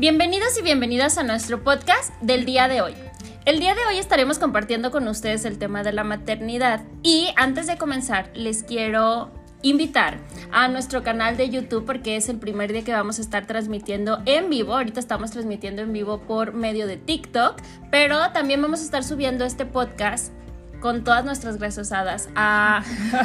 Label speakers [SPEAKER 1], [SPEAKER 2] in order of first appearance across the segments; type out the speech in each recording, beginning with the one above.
[SPEAKER 1] Bienvenidos y bienvenidas a nuestro podcast del día de hoy. El día de hoy estaremos compartiendo con ustedes el tema de la maternidad y antes de comenzar les quiero invitar a nuestro canal de YouTube porque es el primer día que vamos a estar transmitiendo en vivo. Ahorita estamos transmitiendo en vivo por medio de TikTok, pero también vamos a estar subiendo este podcast con todas nuestras grasosadas a,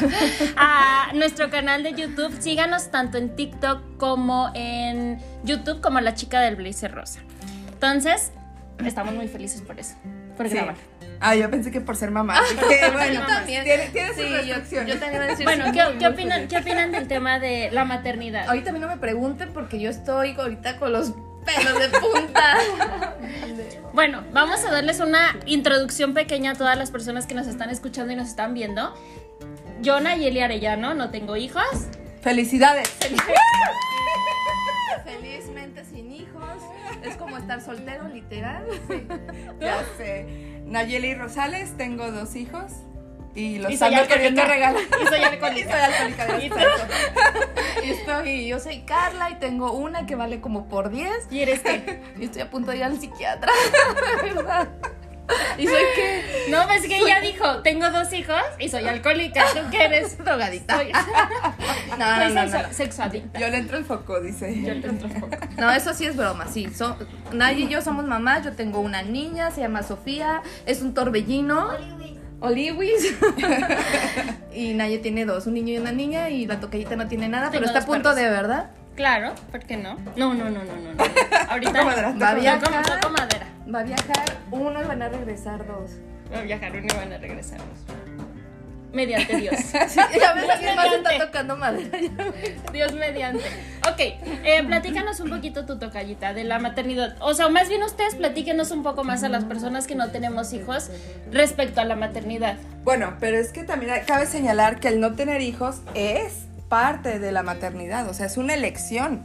[SPEAKER 1] a nuestro canal de YouTube. Síganos tanto en TikTok como en YouTube como la chica del blazer rosa. Entonces, estamos muy felices por eso, por
[SPEAKER 2] Sí.
[SPEAKER 1] grabar.
[SPEAKER 2] Ah, yo pensé que por ser mamá. Que bueno,
[SPEAKER 1] Yo
[SPEAKER 3] también.
[SPEAKER 2] Tiene, tiene sus
[SPEAKER 3] Sí, yo,
[SPEAKER 2] restricciones.
[SPEAKER 3] yo también decir
[SPEAKER 1] Bueno,
[SPEAKER 3] sí,
[SPEAKER 1] ¿qué, qué opinan. ¿qué opinan del tema de la maternidad?
[SPEAKER 3] Ahorita a mí no me pregunten porque yo estoy ahorita con los pelos de punta.
[SPEAKER 1] Bueno, vamos a darles una introducción pequeña a todas las personas que nos están escuchando y nos están viendo. Yo, Nayeli Arellano, no tengo hijos.
[SPEAKER 2] Felicidades.
[SPEAKER 3] Felizmente sin hijos. Es como estar soltero, literal.
[SPEAKER 2] Ya sé. Nayeli Rosales, tengo dos hijos. Y los
[SPEAKER 1] Y soy
[SPEAKER 2] ando queriendo regalar.
[SPEAKER 1] Y soy
[SPEAKER 2] Y
[SPEAKER 1] alcohólica.
[SPEAKER 2] soy alcohólica de
[SPEAKER 1] Y.
[SPEAKER 3] Y estoy, yo soy Carla y tengo una que vale como por 10
[SPEAKER 1] ¿Y eres qué?
[SPEAKER 3] y estoy a punto de ir al psiquiatra. ¿Verdad? Y soy que
[SPEAKER 1] No, pues que ella dijo, tengo dos hijos y soy alcohólica. ¿Tú qué eres?
[SPEAKER 3] drogadita.
[SPEAKER 1] Soy,
[SPEAKER 3] No, no, no, no.
[SPEAKER 1] sexoadicta.
[SPEAKER 2] Yo le entro el foco, dice.
[SPEAKER 1] Yo le entro poco.
[SPEAKER 3] No, eso sí es broma, sí. So, Nay y yo somos mamás, yo tengo una niña, se llama Sofía, es un torbellino. Oliwis. y Naye tiene dos, un niño y una niña, y la tocallita no tiene nada, pero está a
[SPEAKER 1] dos
[SPEAKER 3] punto
[SPEAKER 1] perros.
[SPEAKER 3] de, ¿verdad?
[SPEAKER 1] Claro, ¿por qué no? No, no, no, no, no. no. Ahorita
[SPEAKER 2] Toco madera,
[SPEAKER 1] no.
[SPEAKER 3] Va a
[SPEAKER 2] toco
[SPEAKER 3] viajar.
[SPEAKER 1] Toco, toco madera.
[SPEAKER 3] Va a viajar uno y van a regresar dos.
[SPEAKER 1] Voy a viajar uno y van a regresarnos. Mediante Dios.
[SPEAKER 3] Sí, ya ves, más está tocando madera.
[SPEAKER 1] Dios mediante. Ok, eh, platícanos un poquito tu tocallita de la maternidad. O sea, más bien ustedes platíquenos un poco más a las personas que no tenemos hijos respecto a la maternidad.
[SPEAKER 2] Bueno, pero es que también cabe señalar que el no tener hijos es parte de la maternidad, o sea, es una elección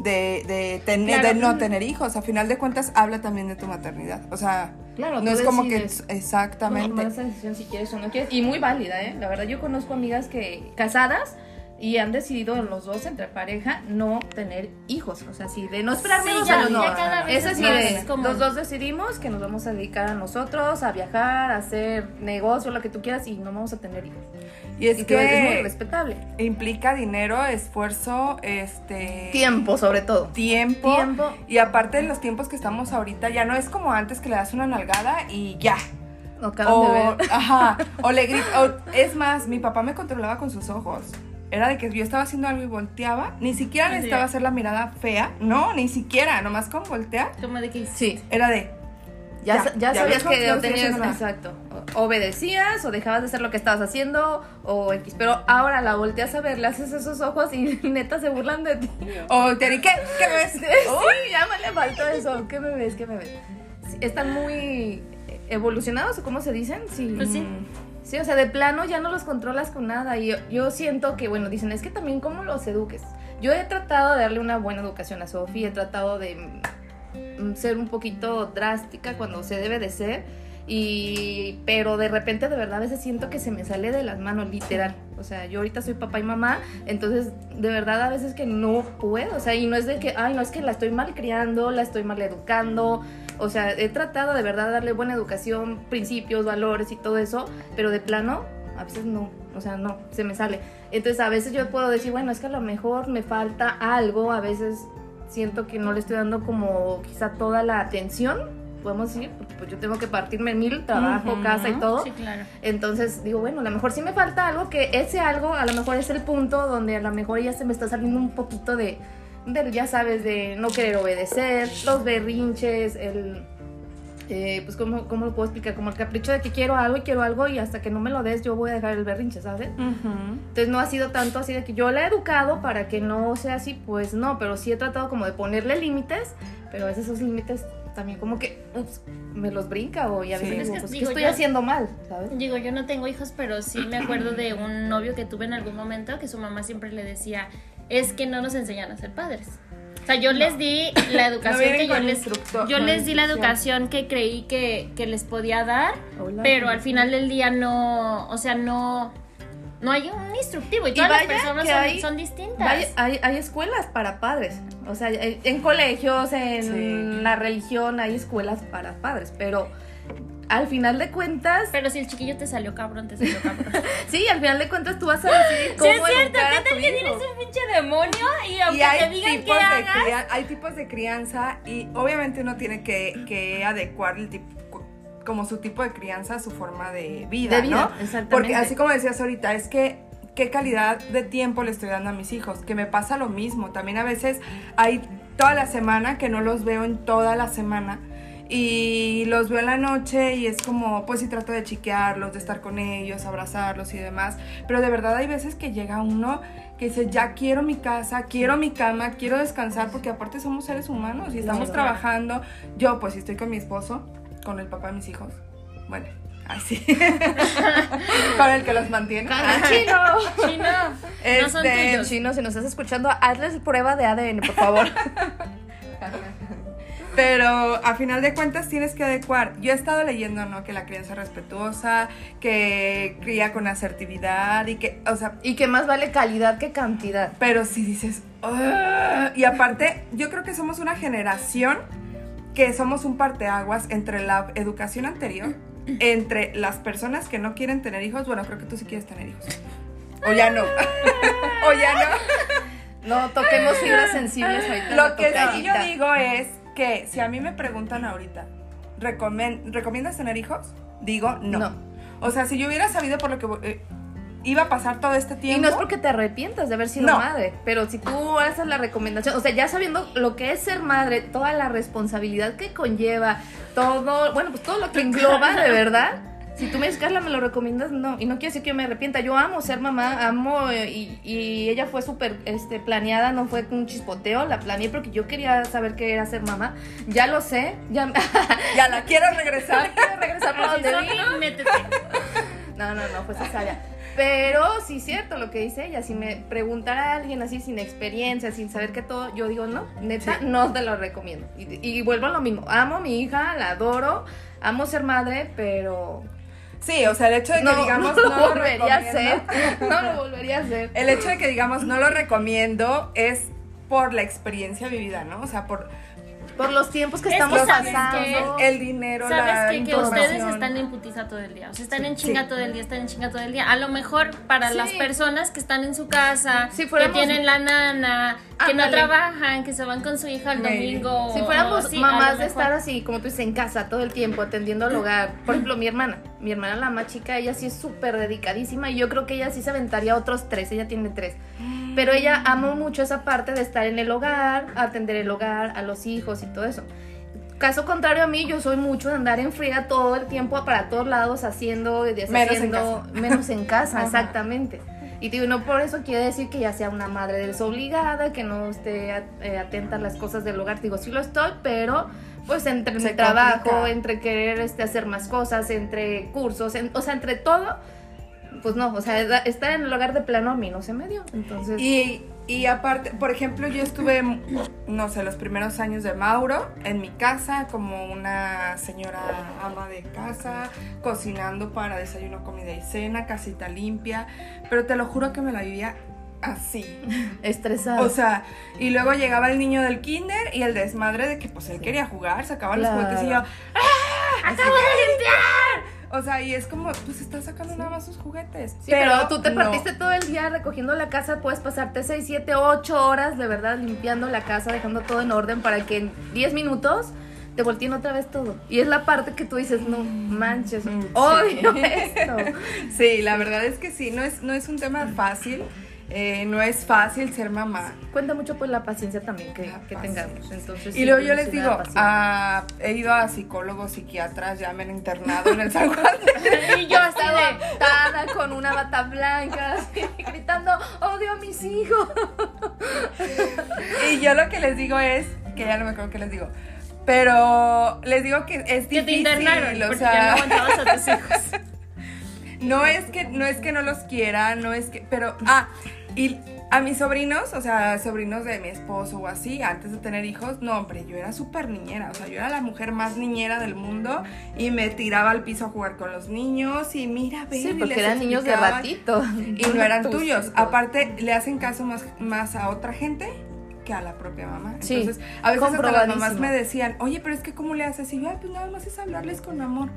[SPEAKER 2] de, de, tener,
[SPEAKER 1] Claro.
[SPEAKER 2] de no tener hijos. A final de cuentas, habla también de tu maternidad. O sea,
[SPEAKER 3] Claro,
[SPEAKER 2] no es como que exactamente.
[SPEAKER 3] Tomar esa decisión si quieres o no quieres. Y muy válida, ¿eh? La verdad, yo conozco amigas que casadas y han decidido los dos entre pareja no tener hijos. O sea, sí, de no esperarme
[SPEAKER 1] Sí,
[SPEAKER 3] dos
[SPEAKER 1] ya-
[SPEAKER 3] no.
[SPEAKER 1] ya cada vez
[SPEAKER 3] Es de, los dos decidimos que nos vamos a dedicar a nosotros, a viajar, a hacer negocio, lo que tú quieras, y no vamos a tener hijos.
[SPEAKER 2] Y es
[SPEAKER 3] y que es muy respetable.
[SPEAKER 2] implica dinero, esfuerzo, este
[SPEAKER 3] Tiempo, sobre todo.
[SPEAKER 2] tiempo.
[SPEAKER 3] Tiempo.
[SPEAKER 2] Y aparte en los tiempos que estamos ahorita, ya no es como antes que le das una nalgada y ya.
[SPEAKER 3] No
[SPEAKER 2] O,
[SPEAKER 3] de ver.
[SPEAKER 2] ajá, o le grita, o- es más, mi papá me controlaba con sus ojos. Era de que yo estaba haciendo algo y volteaba, ni siquiera necesitaba
[SPEAKER 1] es.
[SPEAKER 2] hacer la mirada fea, no, ni siquiera, nomás con voltear,
[SPEAKER 1] Como de que
[SPEAKER 3] Sí.
[SPEAKER 2] era de,
[SPEAKER 3] Ya,
[SPEAKER 2] Ya,
[SPEAKER 3] ya sabías que
[SPEAKER 2] no
[SPEAKER 3] tenías, exacto. O- Obedecías o dejabas de hacer lo que estabas haciendo o X. Pero ahora la volteas a ver, le haces esos ojos y neta se burlan de ti.
[SPEAKER 2] o te ¿qué? ¿Qué ves?
[SPEAKER 3] Sí, ya me le faltó eso. ¿Qué me ves? ¿Qué me ves? Sí, están muy evolucionados o cómo se dicen. Sí.
[SPEAKER 1] Pues sí.
[SPEAKER 3] Sí, o sea, de plano ya no los controlas con nada. Y yo, yo siento que, bueno, dicen, es que también cómo los eduques. Yo he tratado de darle una buena educación a Sofi, he tratado de ser un poquito drástica cuando se debe de ser. Y, pero de repente de verdad a veces siento que se me sale de las manos, literal. O sea, yo ahorita soy papá y mamá, entonces de verdad a veces que no puedo. O sea, y no es de que, ay, no es que la estoy mal criando, la estoy mal educando. O sea, he tratado de verdad darle buena educación, principios, valores y todo eso, pero de plano, a veces no. O sea, no, se me sale. Entonces a veces yo puedo decir, bueno, es que a lo mejor me falta algo, a veces siento que no le estoy dando como quizá toda la atención, podemos decir, porque pues yo tengo que partirme en mil, trabajo, casa y todo.
[SPEAKER 1] Sí, claro.
[SPEAKER 3] Entonces digo, bueno, a lo mejor sí me falta algo, que ese algo a lo mejor es el punto donde a lo mejor ya se me está saliendo un poquito de, de ya sabes, de no querer obedecer, los berrinches, el... eh, pues ¿cómo, cómo lo puedo explicar, como el capricho de que quiero algo y quiero algo y hasta que no me lo des yo voy a dejar el berrinche, ¿sabes? Entonces no ha sido tanto así de que yo la he educado para que no sea así, pues no, pero sí he tratado como de ponerle límites, pero a veces esos límites también como que, ups, me los brinca o y a veces digo, pues, ¿qué estoy
[SPEAKER 1] yo-
[SPEAKER 3] haciendo mal? ¿Sabes?
[SPEAKER 1] Digo, yo no tengo hijos, pero sí me acuerdo de un novio que tuve en algún momento que su mamá siempre le decía, es que no nos enseñan a ser padres. O sea, yo les di la educación que yo les, yo les di la educación que creí que, que les podía dar,
[SPEAKER 3] Hola.
[SPEAKER 1] pero al final del día no, o sea, no, no hay un instructivo y
[SPEAKER 3] Y
[SPEAKER 1] todas las personas son,
[SPEAKER 3] hay-
[SPEAKER 1] son distintas.
[SPEAKER 3] Vaya, hay, hay escuelas para padres. O sea, en en colegios, en
[SPEAKER 2] Sí.
[SPEAKER 3] la religión, hay escuelas para padres. Pero al final de cuentas,
[SPEAKER 1] Pero si el chiquillo te salió cabrón, te salió cabrón.
[SPEAKER 3] sí, al final de cuentas tú vas a decidir
[SPEAKER 1] Sí,
[SPEAKER 3] cómo
[SPEAKER 1] es cierto, ¿qué tal que tienes un pinche demonio? Y aunque
[SPEAKER 2] Y hay
[SPEAKER 1] te digan que
[SPEAKER 2] tipos, de
[SPEAKER 1] hagas.
[SPEAKER 2] hay tipos de crianza y obviamente uno tiene que, que adecuar el tipo, como su tipo de crianza a su forma de vida,
[SPEAKER 3] De vida,
[SPEAKER 2] ¿no?
[SPEAKER 3] exactamente.
[SPEAKER 2] Porque así como decías ahorita, es que qué calidad de tiempo le estoy dando a mis hijos, que me pasa lo mismo. También a veces hay toda la semana que no los veo en toda la semana y los veo en la noche y es como, pues sí trato de chiquearlos, de estar con ellos, abrazarlos y demás, pero de verdad hay veces que llega uno que dice, ya quiero mi casa, quiero mi cama, quiero descansar, porque aparte somos seres humanos y estamos trabajando. Yo pues sí estoy con mi esposo, con el papá de mis hijos. Bueno, así. con el que los mantiene.
[SPEAKER 3] Chino.
[SPEAKER 1] Chino, no son
[SPEAKER 2] Este,
[SPEAKER 1] tuyos.
[SPEAKER 3] Chino, si nos estás escuchando, hazles prueba de ADN, por favor.
[SPEAKER 2] Pero a final de cuentas tienes que adecuar. Yo he estado leyendo, ¿no? Que la crianza respetuosa, que cría con asertividad y que, o sea,
[SPEAKER 3] y que más vale calidad que cantidad.
[SPEAKER 2] pero si dices, "Ugh", y aparte, yo creo que somos una generación que somos un parteaguas entre la educación anterior, entre las personas que no quieren tener hijos. Bueno, creo que tú sí quieres tener hijos. O ya no. o ya no.
[SPEAKER 3] No toquemos fibras sensibles ahorita.
[SPEAKER 2] Lo que sí yo digo es que si a mí me preguntan ahorita, "¿Recomen- ¿recomiendas tener hijos? Digo no.
[SPEAKER 3] No.
[SPEAKER 2] O sea, si yo hubiera sabido por lo que eh, iba a pasar todo este
[SPEAKER 3] Y
[SPEAKER 2] tiempo.
[SPEAKER 3] no es porque te arrepientas de haber sido
[SPEAKER 2] No.
[SPEAKER 3] madre, pero si tú haces la recomendación, o sea, ya sabiendo lo que es ser madre, toda la responsabilidad que conlleva, todo, bueno, pues todo lo que engloba de verdad. Si tú me dices, Carla, me lo recomiendas, no, y no quiere decir que yo me arrepienta. Yo amo ser mamá, amo, eh, y, y ella fue súper este, planeada, no fue un chispoteo, la planeé porque yo quería saber qué era ser mamá. Ya lo sé, ya
[SPEAKER 2] Ya la quiero regresar.
[SPEAKER 3] quiero regresar por donde
[SPEAKER 1] métete.
[SPEAKER 3] No, no, no, fue cesárea. Pero sí es cierto lo que dice ella. Si me preguntara a alguien así sin experiencia, sin saber qué todo, yo digo, no, neta, no te lo recomiendo. Y, y vuelvo a lo mismo. Amo a mi hija, la adoro, amo ser madre, pero
[SPEAKER 2] Sí, o sea, el hecho de que
[SPEAKER 3] no,
[SPEAKER 2] digamos
[SPEAKER 3] no lo
[SPEAKER 2] no lo
[SPEAKER 3] volvería a hacer. No lo volvería a hacer.
[SPEAKER 2] El hecho de que digamos no lo recomiendo es por la experiencia vivida, ¿no? O sea, por
[SPEAKER 3] Por los tiempos que
[SPEAKER 1] Es que
[SPEAKER 3] estamos
[SPEAKER 1] sabes
[SPEAKER 3] pasando.
[SPEAKER 1] que-
[SPEAKER 2] el dinero, la
[SPEAKER 1] Sabes que, que ustedes están en putiza todo el día, o sea, están en
[SPEAKER 2] Sí.
[SPEAKER 1] chinga todo el día, están en chinga todo el día. A lo mejor para
[SPEAKER 3] Sí.
[SPEAKER 1] las personas que están en su casa,
[SPEAKER 3] Si
[SPEAKER 1] que tienen la nana, que no trabajan, que se van con su hija el
[SPEAKER 2] Maybe.
[SPEAKER 1] domingo.
[SPEAKER 3] Si
[SPEAKER 1] o-
[SPEAKER 3] fuéramos
[SPEAKER 1] sí, a
[SPEAKER 3] mamás de estar así, como tú dices, en casa todo el tiempo, atendiendo al hogar. Por ejemplo, mi hermana. Mi hermana, la más chica, ella sí es súper dedicadísima y yo creo que ella sí se aventaría otros tres. Ella tiene tres. Pero ella amó mucho esa parte de estar en el hogar, atender el hogar, a los hijos y todo eso. Caso contrario a mí, yo soy mucho de andar en friega todo el tiempo para todos lados, haciendo, y deshaciendo,
[SPEAKER 2] Menos en
[SPEAKER 3] menos en casa, exactamente. Y digo, no por eso quiere decir que ya sea una madre desobligada, que no esté eh, atenta a las cosas del hogar. Digo, sí lo estoy, pero pues entre
[SPEAKER 2] Se
[SPEAKER 3] mi trabajo, entre querer este, hacer más cosas, entre cursos, en- o sea, entre todo, pues no, o sea, estar en el hogar de plano a mí no se me dio. Entonces,
[SPEAKER 2] Y, y aparte, por ejemplo, yo estuve, no sé, los primeros años de Mauro en mi casa como una señora ama de casa, cocinando para desayuno, comida y cena, casita limpia, pero te lo juro que me la vivía así.
[SPEAKER 3] estresada.
[SPEAKER 2] O sea, y luego llegaba el niño del kinder y el desmadre de que pues él quería jugar, sacaba los
[SPEAKER 3] Claro.
[SPEAKER 2] juguetes y yo, ¡ah! ¡Acabo de limpiar! O sea, y es como, pues está sacando nada más sus juguetes.
[SPEAKER 3] Sí, pero, tú te
[SPEAKER 2] no.
[SPEAKER 3] partiste todo el día recogiendo la casa, puedes pasarte 6, 7, 8 horas de verdad limpiando la casa, dejando todo en orden para que en 10 minutos te volteen otra vez todo. Y es la parte que tú dices, no manches,
[SPEAKER 2] Mm, sí.
[SPEAKER 3] odio esto.
[SPEAKER 2] Sí, la verdad es que sí, no es, no es un tema fácil, eh, no es fácil ser mamá.
[SPEAKER 3] Cuenta mucho pues la paciencia también que, que tengamos. Entonces,
[SPEAKER 2] Y
[SPEAKER 3] sí,
[SPEAKER 2] luego yo
[SPEAKER 3] sí
[SPEAKER 2] les digo, ah, he ido a psicólogos, psiquiatras, ya me han internado en el San Juan.
[SPEAKER 1] Y yo
[SPEAKER 3] estaba atada con una bata blanca, así, gritando, odio a mis hijos.
[SPEAKER 2] Y yo lo que les digo es, que ya no me acuerdo qué les digo, pero les digo que es
[SPEAKER 1] Que te
[SPEAKER 2] difícil,
[SPEAKER 1] internaron
[SPEAKER 2] o
[SPEAKER 1] porque
[SPEAKER 2] sea,
[SPEAKER 1] ya no aguantabas a tus hijos.
[SPEAKER 2] No es que no es que no los quiera, no es que, pero ah, y A mis sobrinos, o sea, sobrinos de mi esposo o así, antes de tener hijos, no, hombre, yo era súper niñera, o sea, yo era la mujer más niñera del mundo y me tiraba al piso a jugar con los niños y mira, ve,
[SPEAKER 3] Sí, porque eran niños de ratito.
[SPEAKER 2] Y no eran tuyos. Aparte, le hacen caso más, más a otra gente que a la propia mamá.
[SPEAKER 3] Sí,
[SPEAKER 2] Entonces, a veces hasta las mamás me decían, oye, pero es que ¿cómo le haces? Y yo, "Ay, pues nada más es hablarles con amor.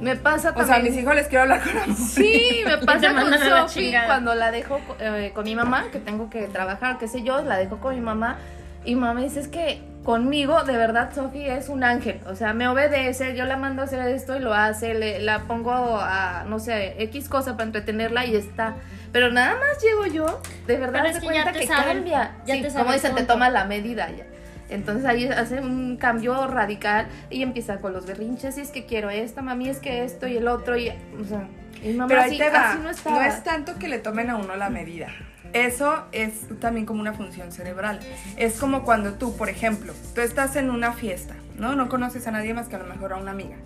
[SPEAKER 3] Me pasa
[SPEAKER 2] O
[SPEAKER 3] también.
[SPEAKER 2] sea, a mis hijos les quiero hablar con amor.
[SPEAKER 3] Sí, me
[SPEAKER 1] te
[SPEAKER 3] pasa con Sofi cuando la dejo eh, con mi mamá, que tengo que trabajar, qué sé yo, la dejo con mi mamá y mamá me dice, es que conmigo, de verdad, Sofi es un ángel, o sea, me obedece, yo la mando a hacer esto y lo hace, le, la pongo a, no sé, X cosa para entretenerla y está. Pero nada más llego yo, de verdad,
[SPEAKER 1] Pero es
[SPEAKER 3] se
[SPEAKER 1] que
[SPEAKER 3] cuenta
[SPEAKER 1] ya te
[SPEAKER 3] que
[SPEAKER 1] saben,
[SPEAKER 3] cambia.
[SPEAKER 1] ya
[SPEAKER 3] Sí,
[SPEAKER 1] te
[SPEAKER 3] como dicen, te toma la medida ya. Entonces ahí hace un cambio radical y empieza con los berrinches, y es que quiero esto, mami, es que esto y el otro, y, o sea, y mamá
[SPEAKER 2] Pero ahí
[SPEAKER 3] así,
[SPEAKER 2] te va.
[SPEAKER 3] así no
[SPEAKER 2] No, es tanto que le tomen a uno la medida. Eso es también como una función cerebral. Es como cuando tú, por ejemplo, tú estás en una fiesta, ¿no? No conoces a nadie más que a lo mejor a una amiga.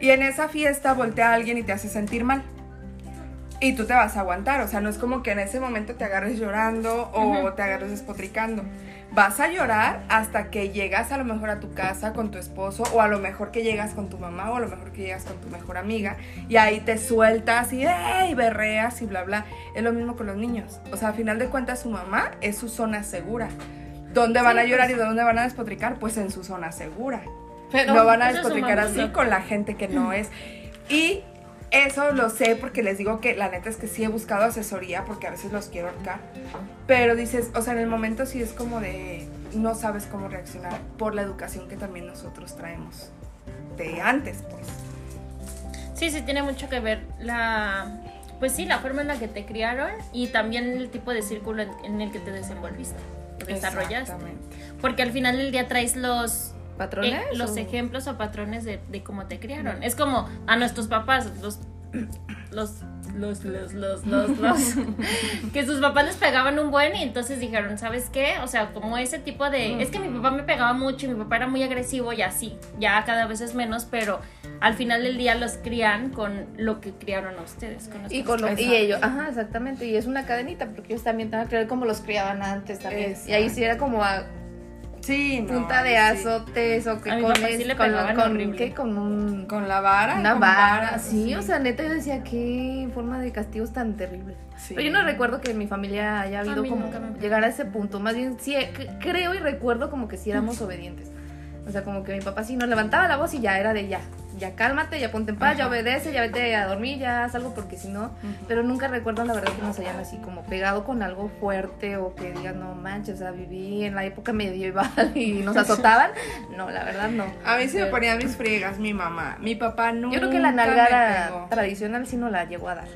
[SPEAKER 2] Y en esa fiesta voltea a alguien y te hace sentir mal. Y tú te vas a aguantar, o sea, no es como que en ese momento te agarres llorando o te agarres despotricando. Vas a llorar hasta que llegas a lo mejor a tu casa con tu esposo o a lo mejor que llegas con tu mamá o a lo mejor que llegas con tu mejor amiga y ahí te sueltas y, ¡ey! berreas y bla, bla. Es lo mismo con los niños. O sea, a final de cuentas su mamá es su zona segura. ¿Dónde van
[SPEAKER 3] Sí,
[SPEAKER 2] a llorar
[SPEAKER 3] pues.
[SPEAKER 2] y dónde van a despotricar? Pues en su zona segura
[SPEAKER 3] Pero
[SPEAKER 2] no van a despotricar así con la gente que no es. Y eso lo sé porque les digo que la neta es que sí he buscado asesoría porque a veces los quiero ahorcar. Pero dices, o sea, en el momento sí es como de no sabes cómo reaccionar por la educación que también nosotros traemos de antes, pues.
[SPEAKER 1] Sí, sí, tiene mucho que ver la. Pues sí, la forma en la que te criaron y también el tipo de círculo en, el que te desenvolviste, desarrollaste.
[SPEAKER 2] Exactamente.
[SPEAKER 1] Porque al final del día traes los
[SPEAKER 3] patrones.
[SPEAKER 1] eh, los
[SPEAKER 3] o-
[SPEAKER 1] ejemplos o patrones de, de cómo te criaron. Es como a nuestros papás, los los los los los los, los que sus papás les pegaban un buen y entonces dijeron, ¿sabes qué? O sea, como ese tipo de es que mi papá me pegaba mucho y mi papá era muy agresivo y así, ya cada vez es menos, pero al final del día los crían con lo que criaron a ustedes, con
[SPEAKER 3] Y,
[SPEAKER 1] nuestros
[SPEAKER 3] con lo- y
[SPEAKER 2] Exacto.
[SPEAKER 3] ellos, ajá, exactamente, y es una cadenita, porque ellos también te van a creer como los criaban antes también. Y ahí sí era como a
[SPEAKER 2] Sí, no,
[SPEAKER 3] punta de
[SPEAKER 2] sí.
[SPEAKER 3] azotes o que con,
[SPEAKER 1] sí.
[SPEAKER 3] ¿qué? con un,
[SPEAKER 2] Con la vara.
[SPEAKER 3] una
[SPEAKER 2] con
[SPEAKER 3] vara, sí, o sea, neta yo decía, qué forma de castigos tan terrible.
[SPEAKER 2] Sí.
[SPEAKER 3] Pero yo no recuerdo que en mi familia haya habido como llegar a ese punto, más bien sí, creo y recuerdo como que sí éramos obedientes. O sea, como que mi papá sí nos levantaba la voz y ya era de ya, ya cálmate, ya ponte en paz, ya obedece, ya vete a dormir, ya haz algo porque si no, pero nunca recuerdo la verdad que nos hayan así como pegado con algo fuerte o que digan, no manches, o sea, viví en la época medieval y nos azotaban. No, la verdad no.
[SPEAKER 2] A mí sí me ponía mis friegas mi mamá. Mi papá nunca
[SPEAKER 3] Yo creo que la nalgada tradicional sí no la llegó a dar.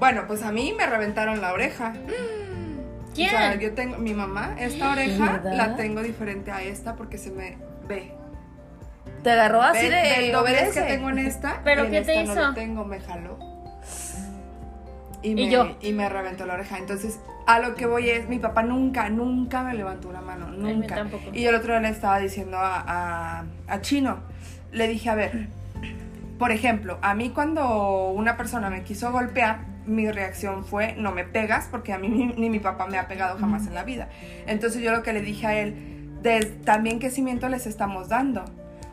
[SPEAKER 2] Bueno, pues a mí me reventaron la oreja.
[SPEAKER 1] ¿Quién?
[SPEAKER 2] O sea, yo tengo, mi mamá, esta oreja
[SPEAKER 3] ¿Verdad?
[SPEAKER 2] la tengo diferente a esta porque se me ve.
[SPEAKER 3] Te agarró así
[SPEAKER 2] Ve-
[SPEAKER 3] de
[SPEAKER 2] doblez
[SPEAKER 3] obedece.
[SPEAKER 2] que tengo en esta.
[SPEAKER 1] ¿Pero
[SPEAKER 2] en
[SPEAKER 1] qué te
[SPEAKER 2] esta No
[SPEAKER 1] hizo?
[SPEAKER 2] lo tengo, me jaló. Y,
[SPEAKER 1] Y
[SPEAKER 2] me,
[SPEAKER 1] yo.
[SPEAKER 2] y me reventó la oreja. Entonces, a lo que voy es, mi papá nunca, nunca me levantó la mano,
[SPEAKER 1] mí
[SPEAKER 2] nunca.
[SPEAKER 1] tampoco.
[SPEAKER 2] Y yo el otro día le estaba diciendo a, a, a Chino, le dije, a ver, por ejemplo, a mí cuando una persona me quiso golpear, mi reacción fue, no me pegas, porque a mí ni, ni mi papá me ha pegado jamás en la vida. Entonces yo lo que le dije a él, des- también qué cimiento les estamos dando.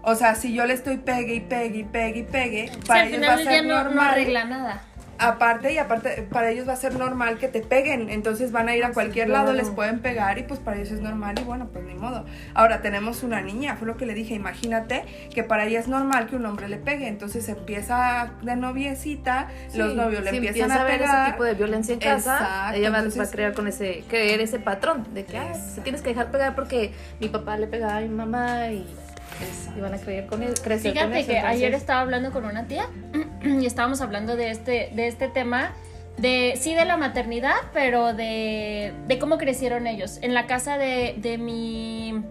[SPEAKER 2] O sea, si yo le estoy pegue y pegue y pegue y pegue,
[SPEAKER 1] Sí,
[SPEAKER 2] para ellos va a ser
[SPEAKER 1] no, no
[SPEAKER 2] normal.
[SPEAKER 1] arregla nada.
[SPEAKER 2] Aparte y aparte, para ellos va a ser normal que te peguen, entonces van a ir a cualquier lado, les pueden pegar y pues para ellos es normal y bueno, pues ni modo. Ahora tenemos una niña, fue lo que le dije, imagínate que para ella es normal que un hombre le pegue, entonces empieza de noviecita, los novios le
[SPEAKER 3] si
[SPEAKER 2] empiezan
[SPEAKER 3] empieza
[SPEAKER 2] a
[SPEAKER 3] ver
[SPEAKER 2] pegar.
[SPEAKER 3] ese tipo de violencia en casa,
[SPEAKER 2] Exacto,
[SPEAKER 3] ella va, va a
[SPEAKER 2] entonces-
[SPEAKER 3] crear con ese, creer ese patrón de que ah, se tienes que dejar pegar porque mi papá le pegaba a mi mamá y, y van a creer con él, crecer con
[SPEAKER 1] Fíjate
[SPEAKER 3] eso.
[SPEAKER 1] que ayer
[SPEAKER 3] entonces-
[SPEAKER 1] estaba hablando con una tía y estábamos hablando de este, de este tema, de sí de la maternidad, pero de, de cómo crecieron ellos. En la casa de, de mi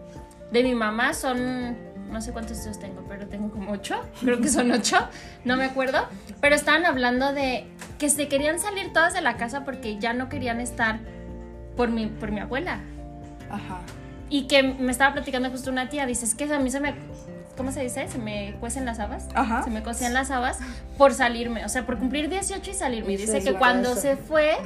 [SPEAKER 1] de mi mamá son no sé cuántos hijos tengo, pero tengo como ocho, creo que son ocho, no me acuerdo. Pero estaban hablando de que se querían salir todas de la casa porque ya no querían estar por mi, por mi abuela.
[SPEAKER 2] Ajá.
[SPEAKER 1] Y que me estaba platicando justo una tía, dice, es que a mí se me, ¿cómo se dice? Se me cuecen las habas.
[SPEAKER 2] Ajá.
[SPEAKER 1] Se me cocían las habas por salirme, o sea, por cumplir 18 y salirme. Y dice
[SPEAKER 3] es
[SPEAKER 1] que cuando se fue,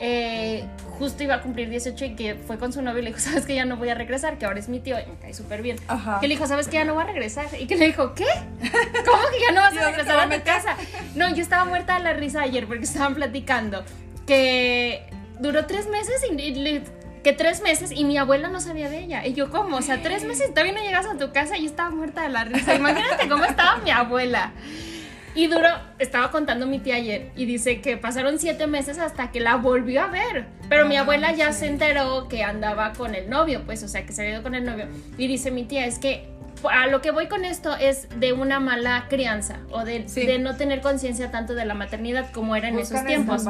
[SPEAKER 1] eh, justo iba a cumplir 18 y que fue con su novio y le dijo, sabes que ya no voy a regresar, que ahora es mi tío y me cae súper bien.
[SPEAKER 2] Ajá.
[SPEAKER 1] Que le dijo, sabes que ya no voy a regresar. Y que le dijo, ¿qué? ¿Cómo que ya no vas
[SPEAKER 2] ¿Y
[SPEAKER 1] a regresar a
[SPEAKER 2] a
[SPEAKER 1] tu casa? No, yo estaba muerta de la risa ayer porque estaban platicando que duró tres meses y, y le- que tres meses y mi abuela no sabía de ella. Y yo, ¿cómo? O sea, tres meses todavía no llegas a tu casa y yo estaba muerta de la risa. Imagínate cómo estaba mi abuela. Y duró, estaba contando mi tía ayer y dice que pasaron siete meses hasta que la volvió a ver. Pero mi
[SPEAKER 2] Ah,
[SPEAKER 1] abuela ya
[SPEAKER 2] sí.
[SPEAKER 1] se enteró que andaba con el novio, pues, o sea, que se había ido con el novio. Y dice mi tía, es que a lo que voy con esto es de una mala crianza o de,
[SPEAKER 2] Sí.
[SPEAKER 1] de no tener conciencia tanto de la maternidad como era en esos tiempos.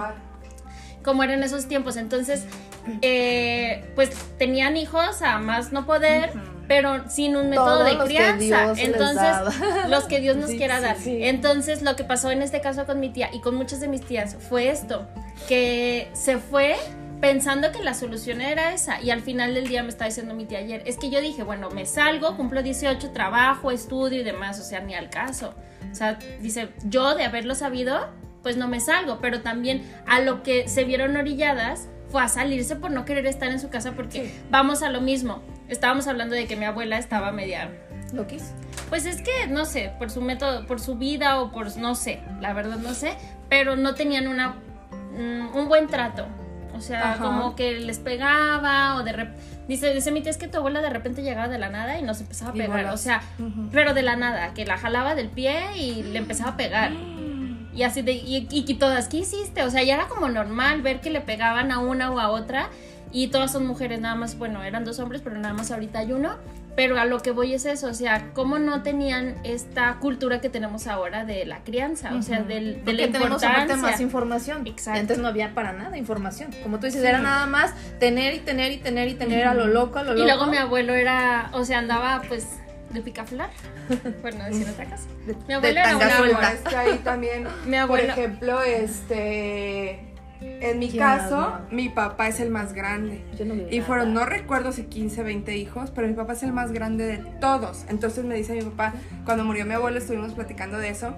[SPEAKER 1] Como era en esos tiempos. Entonces, eh, pues tenían hijos a más no poder, pero sin un método
[SPEAKER 3] Todos
[SPEAKER 1] de
[SPEAKER 3] los que
[SPEAKER 1] crianza. Entonces,
[SPEAKER 3] daba.
[SPEAKER 1] los que Dios nos
[SPEAKER 2] Sí,
[SPEAKER 1] quiera
[SPEAKER 2] sí,
[SPEAKER 1] dar.
[SPEAKER 3] sí.
[SPEAKER 1] Entonces, lo que pasó en este caso con mi tía y con muchas de mis tías fue esto, que se fue pensando que la solución era esa y al final del día me estaba diciendo mi tía ayer, es que yo dije, bueno, me salgo, cumplo 18, trabajo, estudio y demás, o sea, ni al caso. O sea, dice, yo de haberlo sabido, pues no me salgo, pero también a lo que se vieron orilladas fue a salirse por no querer estar en su casa porque
[SPEAKER 3] Sí.
[SPEAKER 1] vamos a lo mismo. Estábamos hablando de que mi abuela estaba media
[SPEAKER 3] Lo quiso.
[SPEAKER 1] pues es que, no sé, por su método, por su vida o por, no sé, la verdad no sé, pero no tenían una, mm, un buen trato. O sea,
[SPEAKER 2] Ajá.
[SPEAKER 1] como que les pegaba o de repente... Dice, dice mi tía, es que tu abuela de repente llegaba de la nada y nos empezaba a pegar. O sea, pero de la nada, que la jalaba del pie y le empezaba a pegar. Y así de, y, y, y todas, ¿qué hiciste? O sea, ya era como normal ver que le pegaban a una o a otra. Y todas son mujeres, nada más, bueno, eran dos hombres, pero nada más ahorita hay uno. Pero a lo que voy es eso, o sea, cómo no tenían esta cultura que tenemos ahora de la crianza, o sea, del, de
[SPEAKER 3] Porque
[SPEAKER 1] la
[SPEAKER 3] tenemos
[SPEAKER 1] importancia.
[SPEAKER 3] más información.
[SPEAKER 1] Exacto.
[SPEAKER 3] Antes no había para nada información. Como tú dices, era nada más tener y tener y tener y tener a lo loco, a lo
[SPEAKER 1] Y
[SPEAKER 3] loco.
[SPEAKER 1] luego mi abuelo era, o sea, andaba pues de picaflar, por no decir otra cosa.
[SPEAKER 3] De-
[SPEAKER 1] Mi abuelo
[SPEAKER 3] de
[SPEAKER 1] era una buena-
[SPEAKER 2] Es que ahí también,
[SPEAKER 1] Mi
[SPEAKER 2] por ejemplo, este. En mi
[SPEAKER 3] ¿Quién
[SPEAKER 2] caso, mi papá es el más grande.
[SPEAKER 3] Yo no vi
[SPEAKER 2] Y
[SPEAKER 3] nada.
[SPEAKER 2] fueron, no recuerdo si 15, 20 hijos, pero mi papá es el más grande de todos. Entonces me dice mi papá, cuando murió mi abuelo estuvimos platicando de eso,